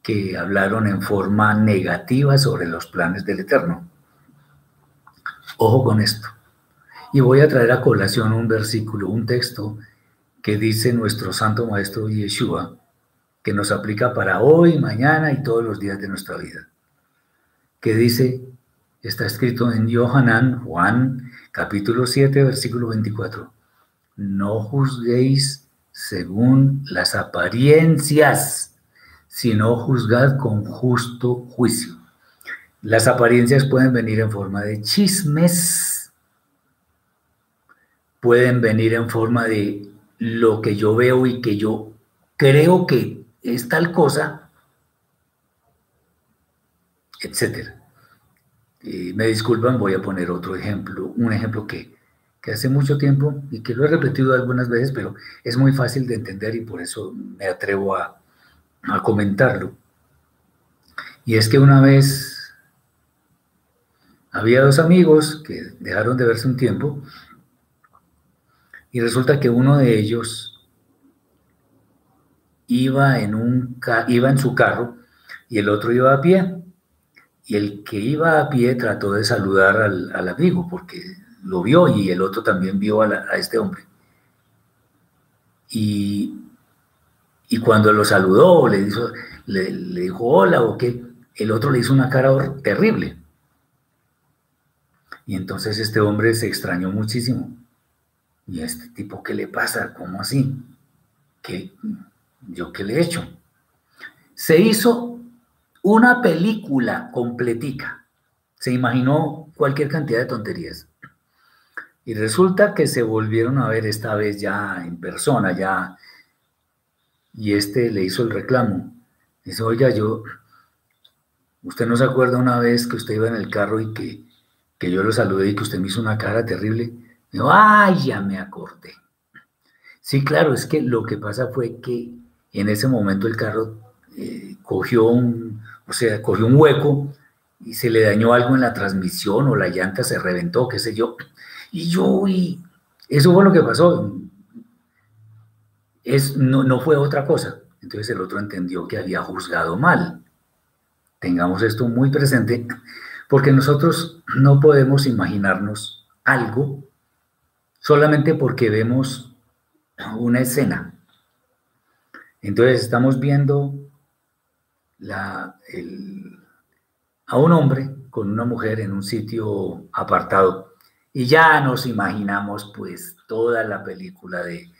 S1: que hablaron en forma negativa sobre los planes del Eterno? Ojo con esto. Y voy a traer a colación un versículo, un texto que dice nuestro Santo Maestro Yeshua, que nos aplica para hoy, mañana y todos los días de nuestra vida. Que dice, está escrito en Yohanan, Juan, capítulo 7, versículo 24. No juzguéis según las apariencias, sino juzgad con justo juicio. Las apariencias pueden venir en forma de chismes, pueden venir en forma de lo que yo veo y que yo creo que es tal cosa, etc. me disculpan, voy a poner otro ejemplo, un ejemplo que, hace mucho tiempo y que lo he repetido algunas veces, pero es muy fácil de entender y por eso me atrevo a, a comentarlo. Y es que una vez había dos amigos que dejaron de verse un tiempo y resulta que uno de ellos iba en, un, iba en su carro y el otro iba a pie. Y el que iba a pie trató de saludar al, amigo porque lo vio y el otro también vio a, este hombre. Y, y, cuando lo saludó, le, le, le dijo hola o qué, el otro le hizo una cara terrible. Y entonces este hombre se extrañó muchísimo. ¿Y a este tipo qué le pasa? ¿Cómo así? ¿Qué, ¿Yo qué le he hecho? Se hizo una película completica. Se imaginó cualquier cantidad de tonterías. Y resulta que se volvieron a ver esta vez ya en persona, ya. Y este le hizo el reclamo. Dice, oiga, yo, usted no se acuerda una vez que usted iba en el carro y que, que yo lo saludé y que usted me hizo una cara terrible. Digo, ay, ya me acordé. Sí, claro, es que lo que pasa fue que en ese momento el carro eh, cogió un, o sea, cogió un hueco y se le dañó algo en la transmisión o la llanta se reventó, qué sé yo. Y yo, y eso fue lo que pasó. Es, no, no fue otra cosa. Entonces el otro entendió que había juzgado mal. Tengamos esto muy presente, porque nosotros no podemos imaginarnos algo solamente porque vemos una escena. Entonces estamos viendo a un hombre con una mujer en un sitio apartado y ya nos imaginamos pues toda la película de,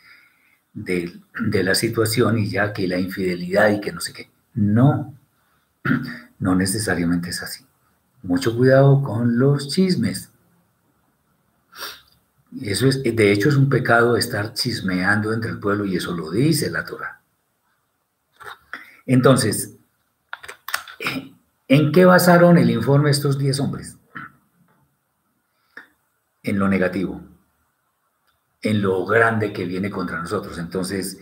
S1: de, de la situación y ya que la infidelidad y que no sé qué. No, *clears throat* no necesariamente es así. Mucho cuidado con los chismes. Eso es, de hecho, es un pecado estar chismeando entre el pueblo y eso lo dice la Torah. Entonces, ¿en qué basaron el informe estos 10 hombres? En lo negativo, en lo grande que viene contra nosotros. Entonces,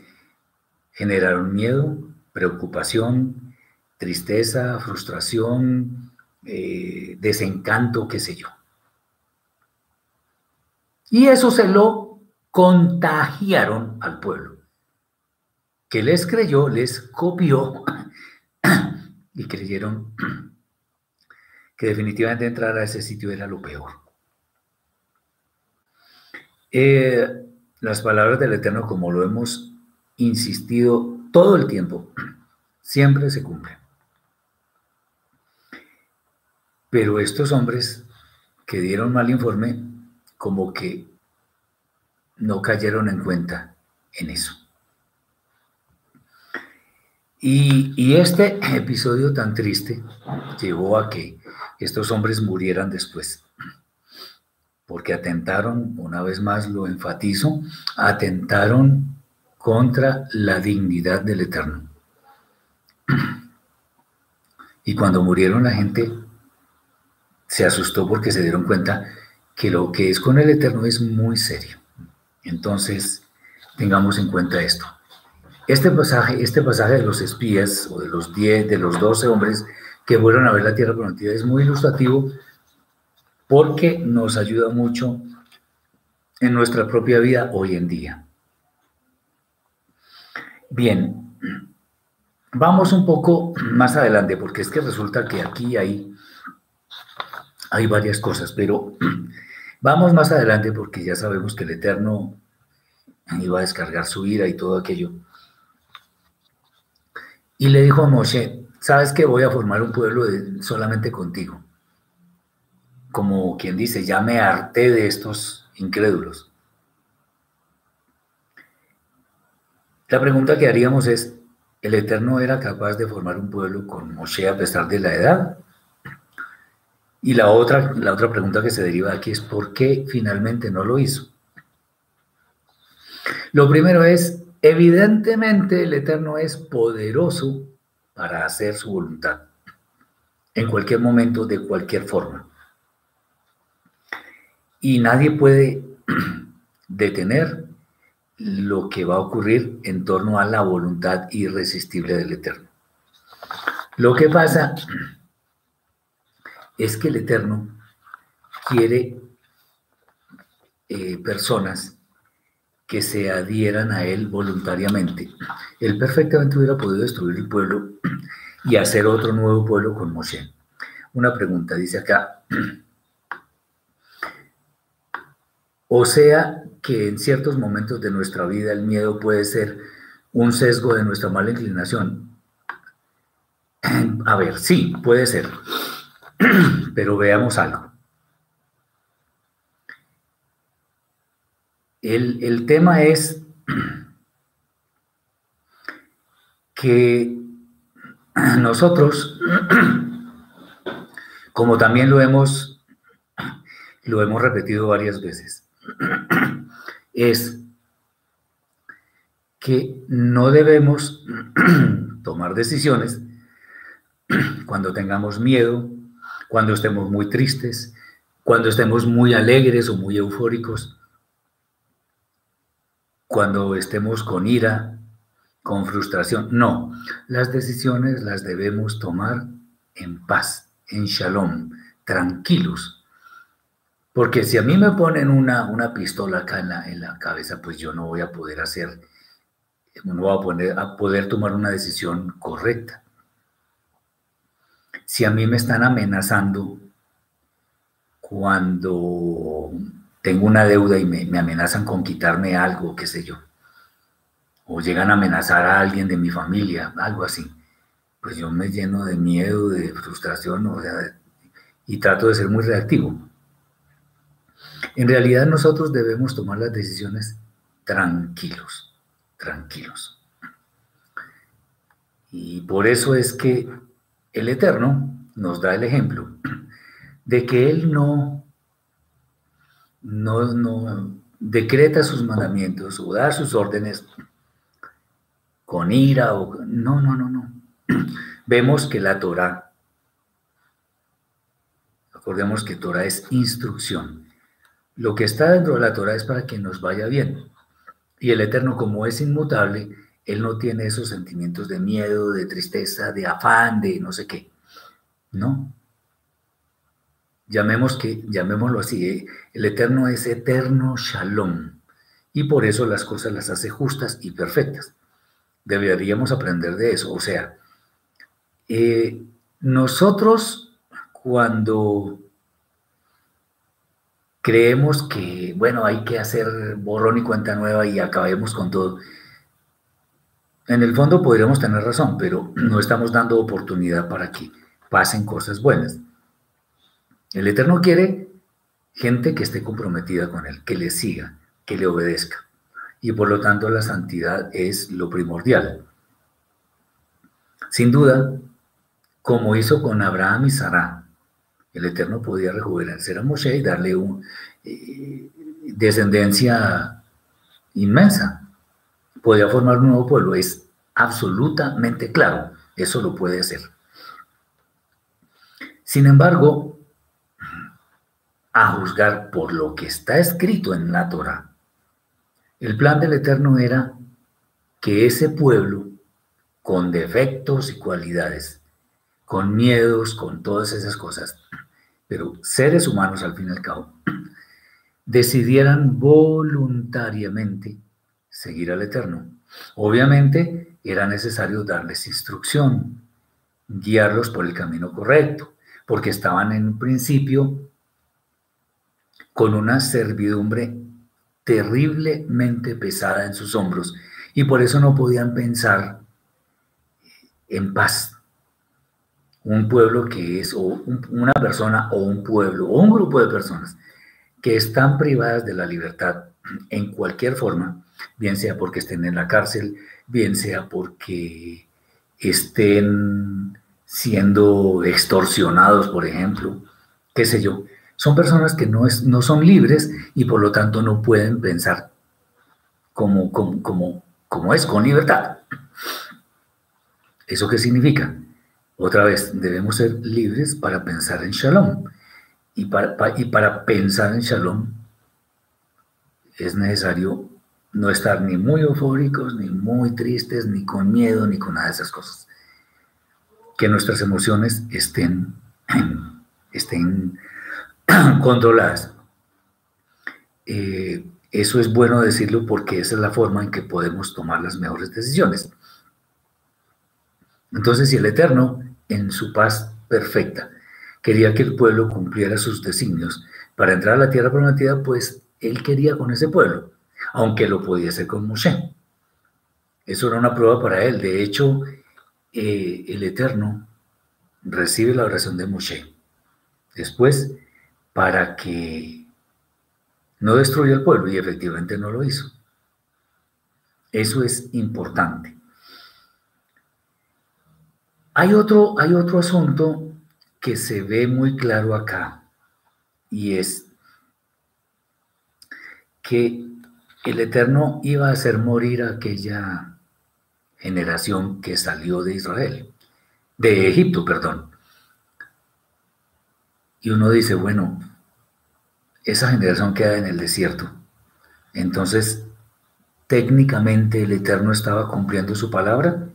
S1: generaron miedo, preocupación, tristeza, frustración, eh, desencanto, qué sé yo. Y eso se lo contagiaron al pueblo, que les creyó, les copió *clears throat* y creyeron *clears throat* que definitivamente entrar a ese sitio era lo peor. Eh, las palabras del Eterno, como lo hemos insistido todo el tiempo, *clears throat* siempre se cumplen. Pero estos hombres que dieron mal informe como que no cayeron en cuenta en eso. Y, este episodio tan triste llevó a que estos hombres murieran después, porque atentaron, una vez más lo enfatizo, atentaron contra la dignidad del Eterno. Y cuando murieron la gente se asustó porque se dieron cuenta que lo que es con el Eterno es muy serio. Entonces, tengamos en cuenta esto. Este pasaje, este pasaje de los espías, o de los 10, de los 12 hombres que fueron a ver la tierra prometida, es muy ilustrativo porque nos ayuda mucho en nuestra propia vida hoy en día. Bien, vamos un poco más adelante, porque es que resulta que aquí hay, hay varias cosas, pero Vamos más adelante porque ya sabemos que el Eterno iba a descargar su ira y todo aquello. Y le dijo a Moshe, sabes que voy a formar un pueblo solamente contigo. Como quien dice, ya me harté de estos incrédulos. La pregunta que haríamos es, ¿el Eterno era capaz de formar un pueblo con Moshe a pesar de la edad? Y la otra, la otra pregunta que se deriva de aquí es ¿por qué finalmente no lo hizo? Lo primero es, evidentemente el Eterno es poderoso para hacer su voluntad, en cualquier momento, de cualquier forma. Y nadie puede *clears throat* detener lo que va a ocurrir en torno a la voluntad irresistible del Eterno. Lo que pasa es que el Eterno quiere eh, personas que se adhieran a Él voluntariamente. Él perfectamente hubiera podido destruir el pueblo *clears throat* y hacer otro nuevo pueblo con Moshe. Una pregunta, dice acá, *clears throat* O sea que en ciertos momentos de nuestra vida el miedo puede ser un sesgo de nuestra mala inclinación. *clears throat* A ver, sí, puede ser. *clears throat* Pero veamos algo. El, el tema es *clears throat* que *clears throat* nosotros, como también lo hemos, lo hemos repetido varias veces, es que no debemos tomar decisiones cuando tengamos miedo, cuando estemos muy tristes, cuando estemos muy alegres o muy eufóricos, cuando estemos con ira, con frustración. No, las decisiones las debemos tomar en paz, en shalom, tranquilos. Porque si a mí me ponen una, una pistola acá en la, en la cabeza, pues yo no voy a poder hacer, no voy a, a poder tomar una decisión correcta. Si a mí me están amenazando cuando tengo una deuda y me, me amenazan con quitarme algo, qué sé yo, o llegan a amenazar a alguien de mi familia, algo así, pues yo me lleno de miedo, de frustración, y trato de ser muy reactivo. En realidad nosotros debemos tomar las decisiones tranquilos, tranquilos. Y por eso es que el Eterno nos da el ejemplo de que Él no, no, no decreta sus mandamientos o da sus órdenes con ira o... No, no, no, no. *clears throat* Vemos que la Torah, acordemos que Torah es instrucción. Lo que está dentro de la Torah es para que nos vaya bien. Y el Eterno, como es inmutable, Él no tiene esos sentimientos de miedo, de tristeza, de afán, de no sé qué. No. Llamemos que, llamémoslo así, ¿eh? el Eterno es eterno shalom. Y por eso las cosas las hace justas y perfectas. Deberíamos aprender de eso. O sea, eh, nosotros cuando creemos que, bueno, hay que hacer borrón y cuenta nueva y acabemos con todo, en el fondo podríamos tener razón, pero *clears throat* no estamos dando oportunidad para que pasen cosas buenas. El Eterno quiere gente que esté comprometida con Él, que le siga, que le obedezca y por lo tanto la santidad es lo primordial. Sin duda, como hizo con Abraham y Sarah, el Eterno podía rejuvenecer a Moshe y darle una eh, descendencia inmensa. Podía formar un nuevo pueblo, es absolutamente claro, eso lo puede hacer. Sin embargo, a juzgar por lo que está escrito en la Torah, el plan del Eterno era que ese pueblo, con defectos y cualidades, con miedos, con todas esas cosas, pero seres humanos al fin y al cabo, decidieran voluntariamente seguir al Eterno. Obviamente era necesario darles instrucción, guiarlos por el camino correcto, porque estaban en un principio con una servidumbre terriblemente pesada en sus hombros y por eso no podían pensar en paz. Un pueblo que es, o una persona o un pueblo o un grupo de personas que están privadas de la libertad en cualquier forma, bien sea porque estén en la cárcel, bien sea porque estén siendo extorsionados, por ejemplo, qué sé yo, son personas que no, es, no son libres y por lo tanto no pueden pensar como, como, como, es, con libertad. ¿Eso qué significa? Otra vez, debemos ser libres para pensar en shalom. Y para, y para pensar en shalom es necesario no estar ni muy eufóricos, ni muy tristes, ni con miedo, ni con nada de esas cosas. Que nuestras emociones estén, *clears throat* estén *clears throat* controladas. Eh, eso es bueno decirlo porque esa es la forma en que podemos tomar las mejores decisiones. Entonces, si el Eterno, en su paz perfecta, quería que el pueblo cumpliera sus designios para entrar a la tierra prometida, pues él quería con ese pueblo, aunque lo podía hacer con Moshe. Eso era una prueba para él. De hecho, eh, el Eterno recibe la oración de Moshe. Después, para que no destruya el pueblo, y efectivamente no lo hizo. Eso es importante. Hay otro, hay otro asunto que se ve muy claro acá, y es que el Eterno iba a hacer morir a aquella generación que salió de Israel, de Egipto, perdón. Y uno dice, bueno, esa generación queda en el desierto. Entonces, técnicamente el Eterno estaba cumpliendo su palabra.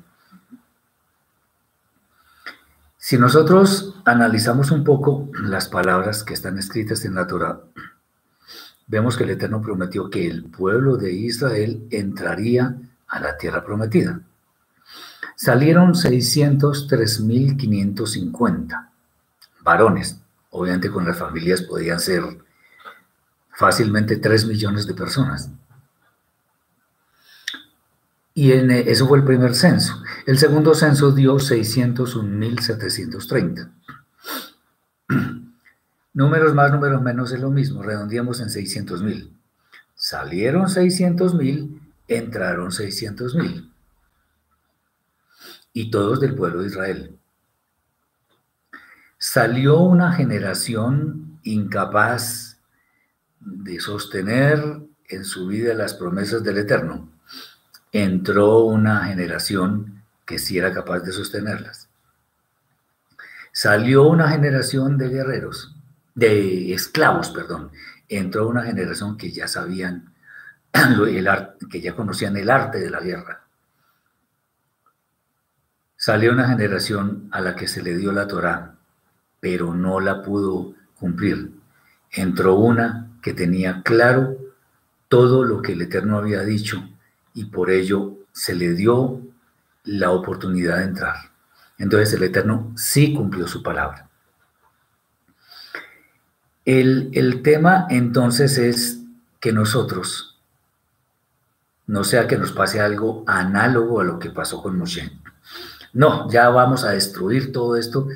S1: Si nosotros analizamos un poco las palabras que están escritas en la Torah, vemos que el Eterno prometió que el pueblo de Israel entraría a la tierra prometida. Salieron 603.550 varones. Obviamente con las familias podían ser fácilmente 3 millones de personas. Y en, eh, eso fue el primer censo. El segundo censo dio 601.730. Números más, números menos es lo mismo, redondeamos en 600.000. Salieron 600.000, entraron 600.000. Y todos del pueblo de Israel. Salió una generación incapaz de sostener en su vida las promesas del Eterno entró una generación que sí era capaz de sostenerlas. Salió una generación de guerreros, de esclavos, perdón. Entró una generación que ya sabían, *clears throat* el que ya conocían el arte de la guerra. Salió una generación a la que se le dio la Torá, pero no la pudo cumplir. Entró una que tenía claro todo lo que el Eterno había dicho y por ello se le dio la oportunidad de entrar. Entonces el Eterno sí cumplió su palabra. El, tema entonces es que nosotros, no sea que nos pase algo análogo a lo que pasó con Moshe. No, ya vamos a destruir todo esto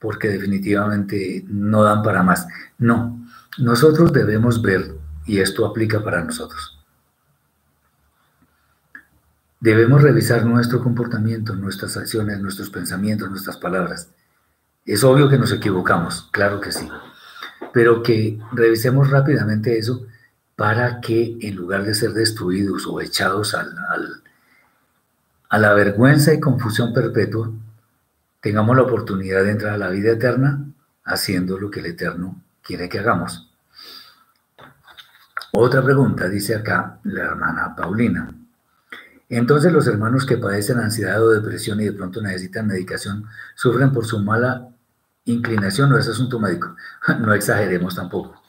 S1: porque definitivamente no dan para más. No, nosotros debemos ver, y esto aplica para nosotros, Debemos revisar nuestro comportamiento, nuestras acciones, nuestros pensamientos, nuestras palabras. Es obvio que nos equivocamos, claro que sí, pero que revisemos rápidamente eso para que en lugar de ser destruidos o echados al, a la vergüenza y confusión perpetua, tengamos la oportunidad de entrar a la vida eterna haciendo lo que el Eterno quiere que hagamos. Otra pregunta, dice acá la hermana Paulina. Entonces los hermanos que padecen ansiedad o depresión y de pronto necesitan medicación sufren por su mala inclinación o es asunto médico. *laughs* No exageremos tampoco.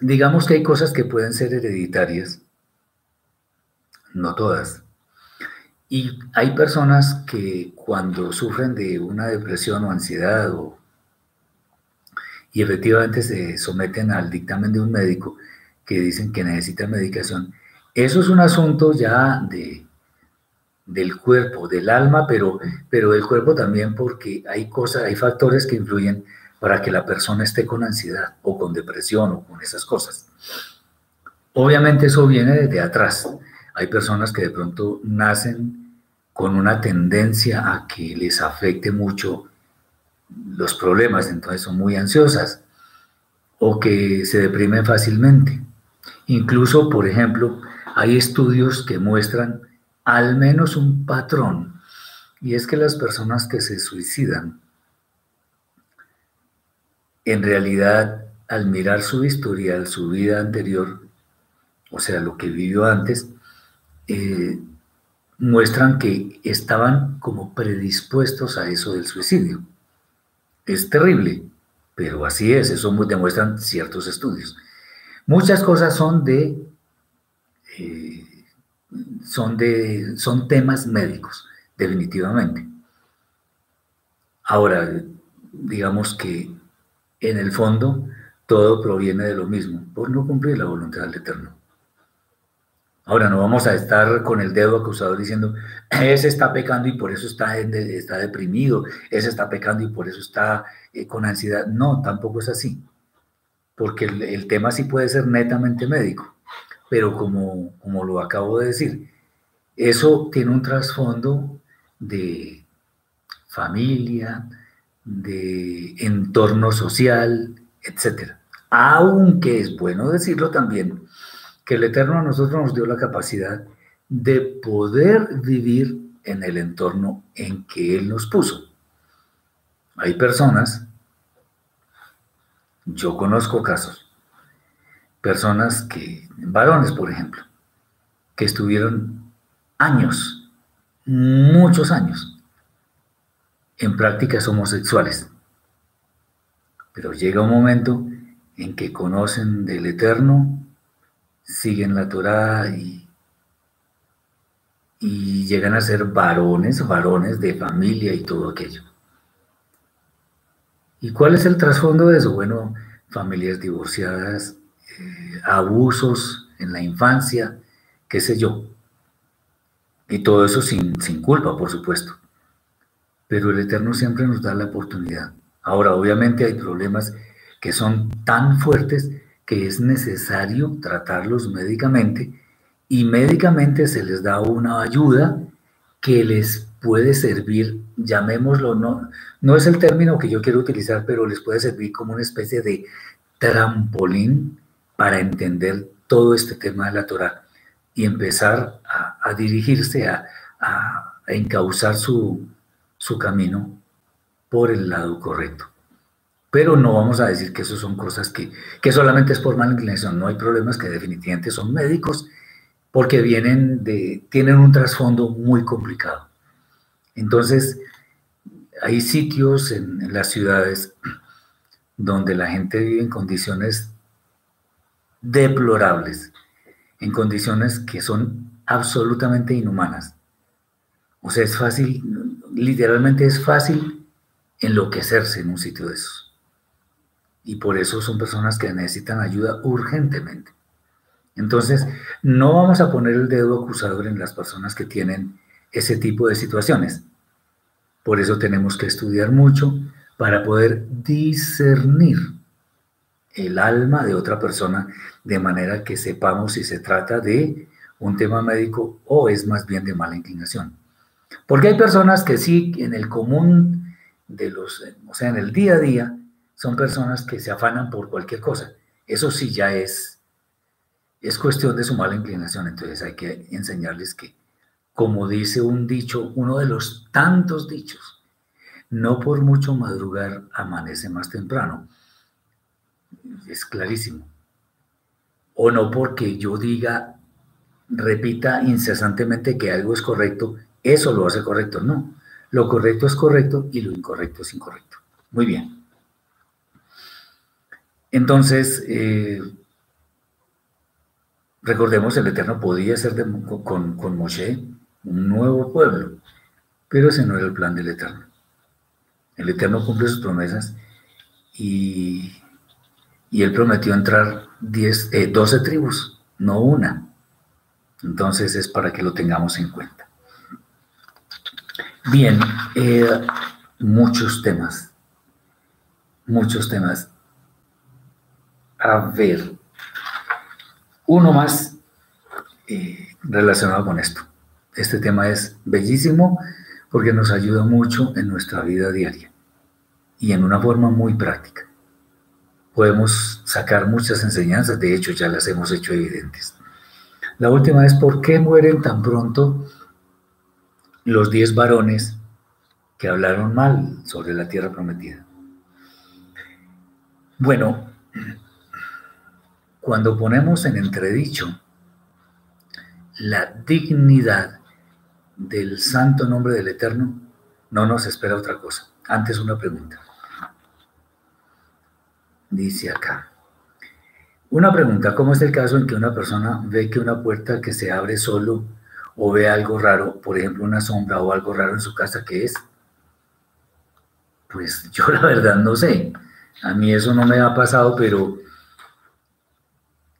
S1: Digamos que hay cosas que pueden ser hereditarias, no todas. Y hay personas que cuando sufren de una depresión o ansiedad y efectivamente se someten al dictamen de un médico que dicen que necesitan medicación, eso es un asunto ya de, del cuerpo, del alma, pero, pero del cuerpo también porque hay cosas, hay factores que influyen para que la persona esté con ansiedad o con depresión o con esas cosas. Obviamente eso viene desde atrás. Hay personas que de pronto nacen con una tendencia a que les afecte mucho los problemas, entonces son muy ansiosas o que se deprimen fácilmente. Incluso, por ejemplo, hay estudios que muestran al menos un patrón, y es que las personas que se suicidan, en realidad, al mirar su historial, su vida anterior, o sea, lo que vivió antes, eh, muestran que estaban como predispuestos a eso del suicidio. Es terrible, pero así es, eso demuestran ciertos estudios. Muchas cosas son de eh, son, de, son temas médicos, definitivamente. Ahora, digamos que en el fondo todo proviene de lo mismo, por no cumplir la voluntad del Eterno. Ahora no vamos a estar con el dedo acusador diciendo, ese está pecando y por eso está, está deprimido, ese está pecando y por eso está eh, con ansiedad. No, tampoco es así, porque el, tema sí puede ser netamente médico, pero como, como lo acabo de decir, eso tiene un trasfondo de familia, de entorno social, etc. Aunque es bueno decirlo también, que el Eterno a nosotros nos dio la capacidad de poder vivir en el entorno en que Él nos puso. Hay personas, yo conozco casos, personas que, varones por ejemplo, que estuvieron años, muchos años, en prácticas homosexuales. Pero llega un momento en que conocen del Eterno, siguen la Torah y, y llegan a ser varones, varones de familia y todo aquello. ¿Y cuál es el trasfondo de eso? Bueno, familias divorciadas, eh, abusos en la infancia, qué sé yo. Y todo eso sin, sin culpa, por supuesto. Pero el Eterno siempre nos da la oportunidad. Ahora, obviamente hay problemas que son tan fuertes que es necesario tratarlos médicamente y médicamente se les da una ayuda que les puede servir, llamémoslo, no, no es el término que yo quiero utilizar, pero les puede servir como una especie de trampolín para entender todo este tema de la Torah y empezar a, dirigirse, a, a, encauzar su, su camino por el lado correcto. Pero no vamos a decir que eso son cosas que, que solamente es por mala inclinación. No hay problemas que definitivamente son médicos porque vienen de, tienen un trasfondo muy complicado. Entonces, hay sitios en, las ciudades donde la gente vive en condiciones deplorables, en condiciones que son absolutamente inhumanas. O sea, es fácil, literalmente es fácil enloquecerse en un sitio de esos. Y por eso son personas que necesitan ayuda urgentemente. Entonces, no vamos a poner el dedo acusador en las personas que tienen ese tipo de situaciones. Por eso tenemos que estudiar mucho para poder discernir el alma de otra persona de manera que sepamos si se trata de un tema médico o es más bien de mala inclinación. Porque hay personas que sí, en el común de los, o sea, en el día a día, son personas que se afanan por cualquier cosa. Eso sí ya es, es cuestión de su mala inclinación. Entonces hay que enseñarles que, como dice un dicho, uno de los tantos dichos, no por mucho madrugar amanece más temprano. Es clarísimo. O no porque yo diga, repita incesantemente que algo es correcto, eso lo hace correcto. No, lo correcto es correcto y lo incorrecto es incorrecto. Muy bien. Entonces, eh, recordemos, el Eterno podía ser con, con Moshe un nuevo pueblo, pero ese no era el plan del Eterno. El Eterno cumple sus promesas y, él prometió entrar 10, 12 eh, tribus, no una. Entonces es para que lo tengamos en cuenta. Bien, eh, muchos temas, muchos temas. A ver, uno más eh, relacionado con esto. Este tema es bellísimo porque nos ayuda mucho en nuestra vida diaria y en una forma muy práctica. Podemos sacar muchas enseñanzas, de hecho ya las hemos hecho evidentes. La última es por qué mueren tan pronto los diez varones que hablaron mal sobre la tierra prometida. Bueno, cuando ponemos en entredicho la dignidad del santo nombre del Eterno, no nos espera otra cosa. Antes una pregunta. Dice acá. Una pregunta, ¿cómo es el caso en que una persona ve que una puerta que se abre solo o ve algo raro, por ejemplo una sombra o algo raro en su casa, ¿qué es? Pues *laughs* yo la verdad no sé. A mí eso no me ha pasado, pero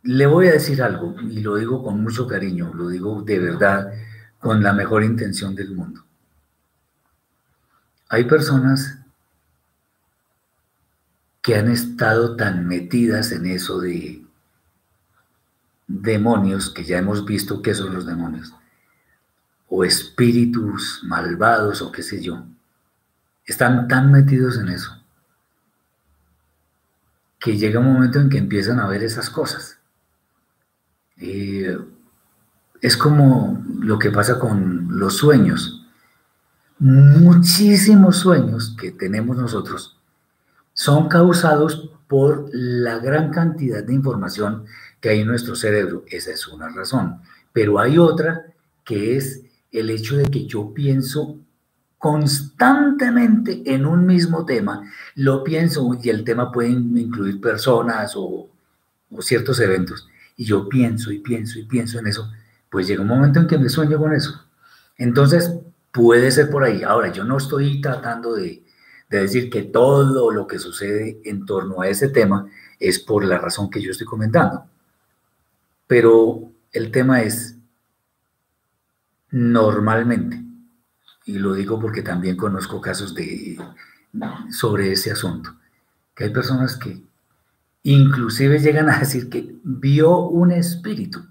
S1: le voy a decir algo, y lo digo con mucho cariño, lo digo de verdad, con la mejor intención del mundo. Hay personas que han estado tan metidas en eso de demonios, que ya hemos visto qué son los demonios, o espíritus malvados o qué sé yo, están tan metidos en eso, que llega un momento en que empiezan a ver esas cosas. Eh, es como lo que pasa con los sueños. Muchísimos sueños que tenemos nosotros son causados por la gran cantidad de información que hay en nuestro cerebro. Esa es una razón. Pero hay otra que es el hecho de que yo pienso constantemente en un mismo tema, lo pienso y el tema puede incluir personas o, o, ciertos eventos, y yo pienso y pienso y pienso en eso, pues llega un momento en que me sueño con eso. Entonces, puede ser por ahí. Ahora, yo no estoy tratando de, de decir que todo lo que sucede en torno a ese tema es por la razón que yo estoy comentando. Pero el tema es, normalmente, y lo digo porque también conozco casos de, sobre ese asunto, que hay personas que inclusive llegan a decir que vio un espíritu.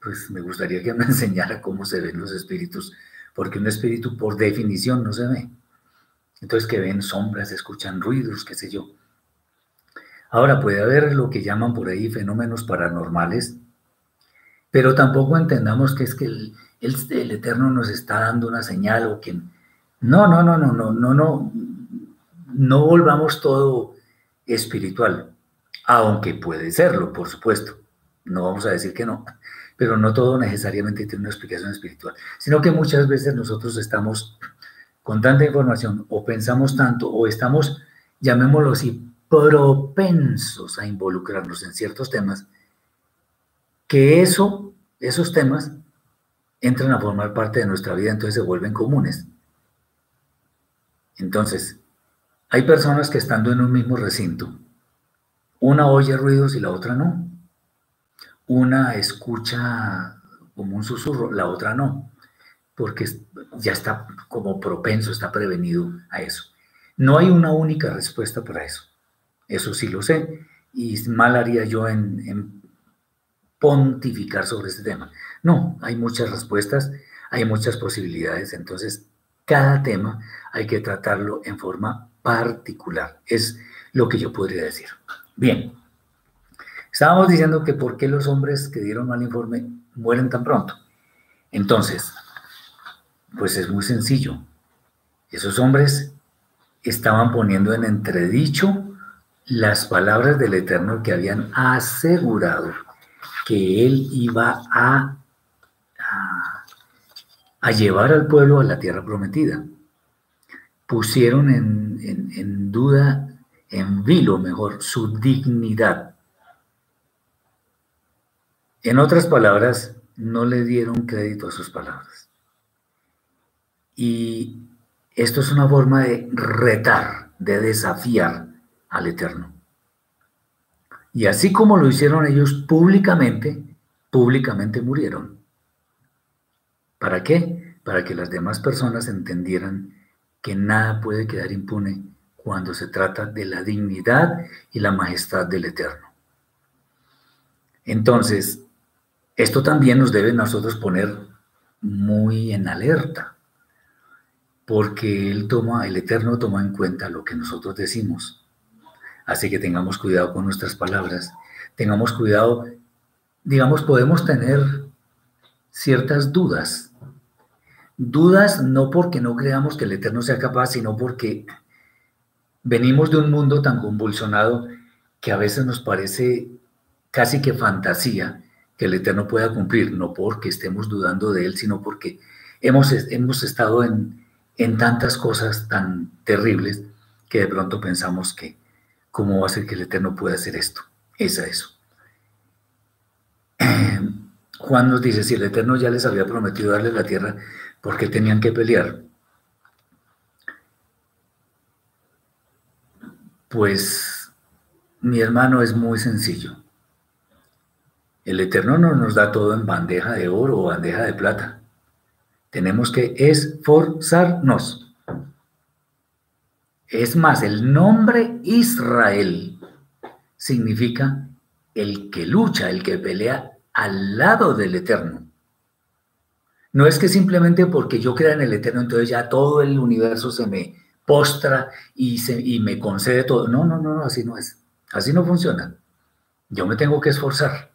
S1: Pues me gustaría que me *laughs* enseñara cómo se ven los espíritus, porque un espíritu por definición no se ve. Entonces que ven sombras, escuchan ruidos, qué sé yo. Ahora puede haber lo que llaman por ahí fenómenos paranormales, pero tampoco entendamos que es que el, el, Eterno nos está dando una señal o que... No, no, no, no, no, no, no, no volvamos todo espiritual, aunque puede serlo, por supuesto. No vamos a decir que no, pero no todo necesariamente tiene una explicación espiritual, sino que muchas veces nosotros estamos con tanta información o pensamos tanto o estamos, llamémoslo así, propensos a involucrarnos en ciertos temas, que eso, esos temas entran a formar parte de nuestra vida, entonces se vuelven comunes. Entonces, hay personas que estando en un mismo recinto, una oye ruidos y la otra no. Una escucha como un susurro, la otra no porque ya está como propenso, está prevenido a eso. No hay una única respuesta para eso. Eso sí lo sé. Y mal haría yo en, pontificar sobre este tema. No, hay muchas respuestas, hay muchas posibilidades. Entonces, cada tema hay que tratarlo en forma particular. Es lo que yo podría decir. Bien. Estábamos diciendo que por qué los hombres que dieron mal informe mueren tan pronto. Entonces, pues es muy sencillo. Esos hombres estaban poniendo en entredicho las palabras del Eterno que habían asegurado que Él iba a, llevar al pueblo a la tierra prometida. Pusieron en, en duda, en vilo mejor, su dignidad. En otras palabras, no le dieron crédito a sus palabras. Y esto es una forma de retar, de desafiar al Eterno. Y así como lo hicieron ellos públicamente, públicamente murieron. ¿Para qué? Para que las demás personas entendieran que nada puede quedar impune cuando se trata de la dignidad y la majestad del Eterno. Entonces, esto también nos debe nosotros poner muy en alerta porque Él toma, el Eterno toma en cuenta lo que nosotros decimos. Así que tengamos cuidado con nuestras palabras, tengamos cuidado, digamos, podemos tener ciertas dudas. Dudas no porque no creamos que el Eterno sea capaz, sino porque venimos de un mundo tan convulsionado que a veces nos parece casi que fantasía que el Eterno pueda cumplir, no porque estemos dudando de Él, sino porque hemos, hemos estado en, en tantas cosas tan terribles que de pronto pensamos que, ¿cómo va a ser que el Eterno pueda hacer esto? Es a eso. *clears throat* Juan nos dice, si el Eterno ya les había prometido darles la tierra, ¿por qué tenían que pelear? Pues, mi hermano, es muy sencillo. El Eterno no nos da todo en bandeja de oro o bandeja de plata. Tenemos que esforzarnos. Es más, el nombre Israel significa el que lucha, el que pelea al lado del Eterno. No es que simplemente porque yo crea en el Eterno, entonces ya todo el universo se me postra y, se, y me concede todo. No, no, no, no, así no es. Así no funciona. Yo me tengo que esforzar.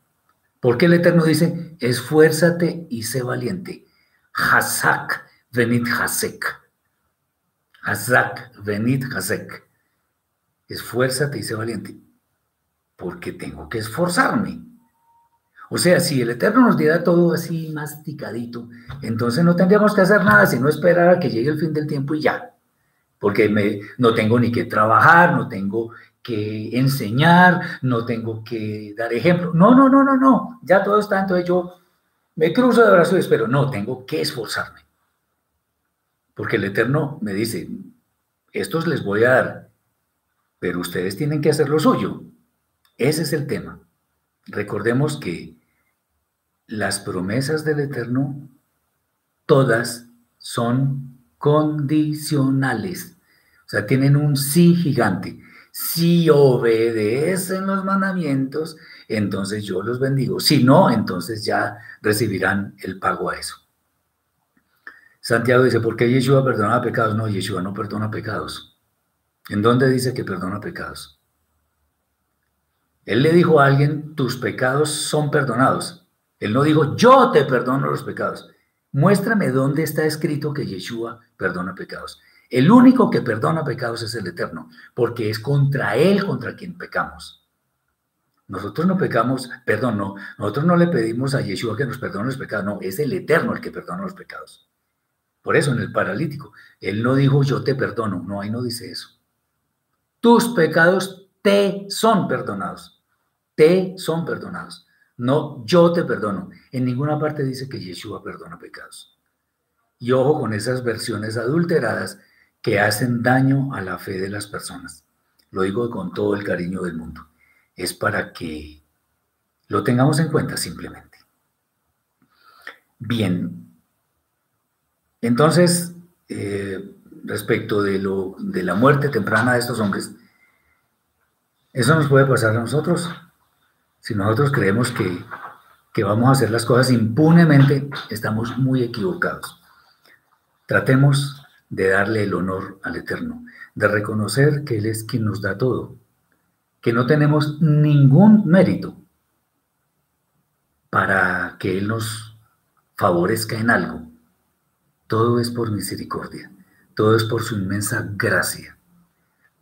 S1: Porque el Eterno dice, esfuérzate y sé valiente. Hazak venit hasek. Hazak venit hasek. Esfuérzate y sé valiente. Porque tengo que esforzarme. O sea, si el Eterno nos diera todo así masticadito, entonces no tendríamos que hacer nada, sino esperar a que llegue el fin del tiempo y ya. Porque no tengo ni que trabajar, no tengo que enseñar, no tengo que dar ejemplo. No, no, no, no, no. Ya todo está, entonces yo me cruzo de brazos y espero. No, tengo que esforzarme. Porque el Eterno me dice, estos les voy a dar, pero ustedes tienen que hacer lo suyo. Ese es el tema. Recordemos que las promesas del Eterno, todas son condicionales. O sea, tienen un sí gigante. Si obedecen los mandamientos, entonces yo los bendigo. Si no, entonces ya recibirán el pago a eso. Santiago dice, ¿por qué Yeshua perdona pecados? No, Yeshua no perdona pecados. ¿En dónde dice que perdona pecados? Él le dijo a alguien, tus pecados son perdonados. Él no dijo, yo te perdono los pecados. Muéstrame dónde está escrito que Yeshua perdona pecados. El único que perdona pecados es el Eterno, porque es contra Él contra quien pecamos. Nosotros no pecamos, perdón, no, nosotros no le pedimos a Yeshua que nos perdone los pecados, no, es el Eterno el que perdona los pecados. Por eso en el paralítico, Él no dijo yo te perdono, no, ahí no dice eso. Tus pecados te son perdonados, te son perdonados. No, yo te perdono. En ninguna parte dice que Yeshua perdona pecados. Y ojo con esas versiones adulteradas que hacen daño a la fe de las personas. Lo digo con todo el cariño del mundo. Es para que lo tengamos en cuenta simplemente. Bien. Entonces, eh, respecto de, lo, de la muerte temprana de estos hombres, ¿eso nos puede pasar a nosotros? Si nosotros creemos que, vamos a hacer las cosas impunemente, estamos muy equivocados. Tratemos de darle el honor al Eterno, de reconocer que Él es quien nos da todo, que no tenemos ningún mérito para que Él nos favorezca en algo. Todo es por misericordia, todo es por su inmensa gracia,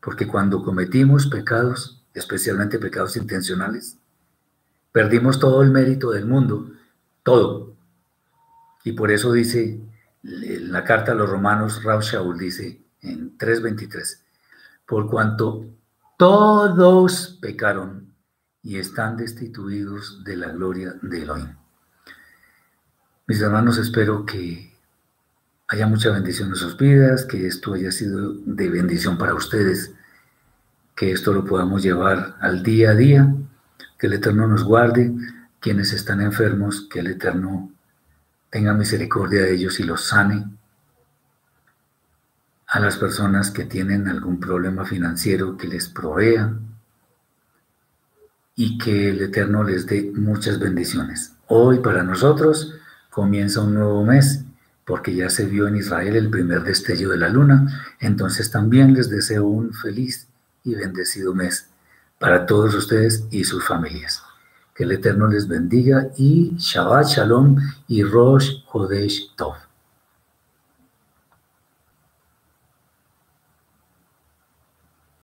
S1: porque cuando cometimos pecados, especialmente pecados intencionales, Perdimos todo el mérito del mundo, todo. Y por eso dice la carta a los romanos, Raúl Shaul dice en 3.23, por cuanto todos pecaron y están destituidos de la gloria de Elohim. Mis hermanos, espero que haya mucha bendición en sus vidas, que esto haya sido de bendición para ustedes, que esto lo podamos llevar al día a día que el Eterno nos guarde, quienes están enfermos, que el Eterno tenga misericordia de ellos y los sane. A las personas que tienen algún problema financiero, que les provea y que el Eterno les dé muchas bendiciones. Hoy para nosotros comienza un nuevo mes porque ya se vio en Israel el primer destello de la luna, entonces también les deseo un feliz y bendecido mes para todos ustedes y sus familias. Que el Eterno les bendiga y Shabbat Shalom y Rosh Hodesh Tov.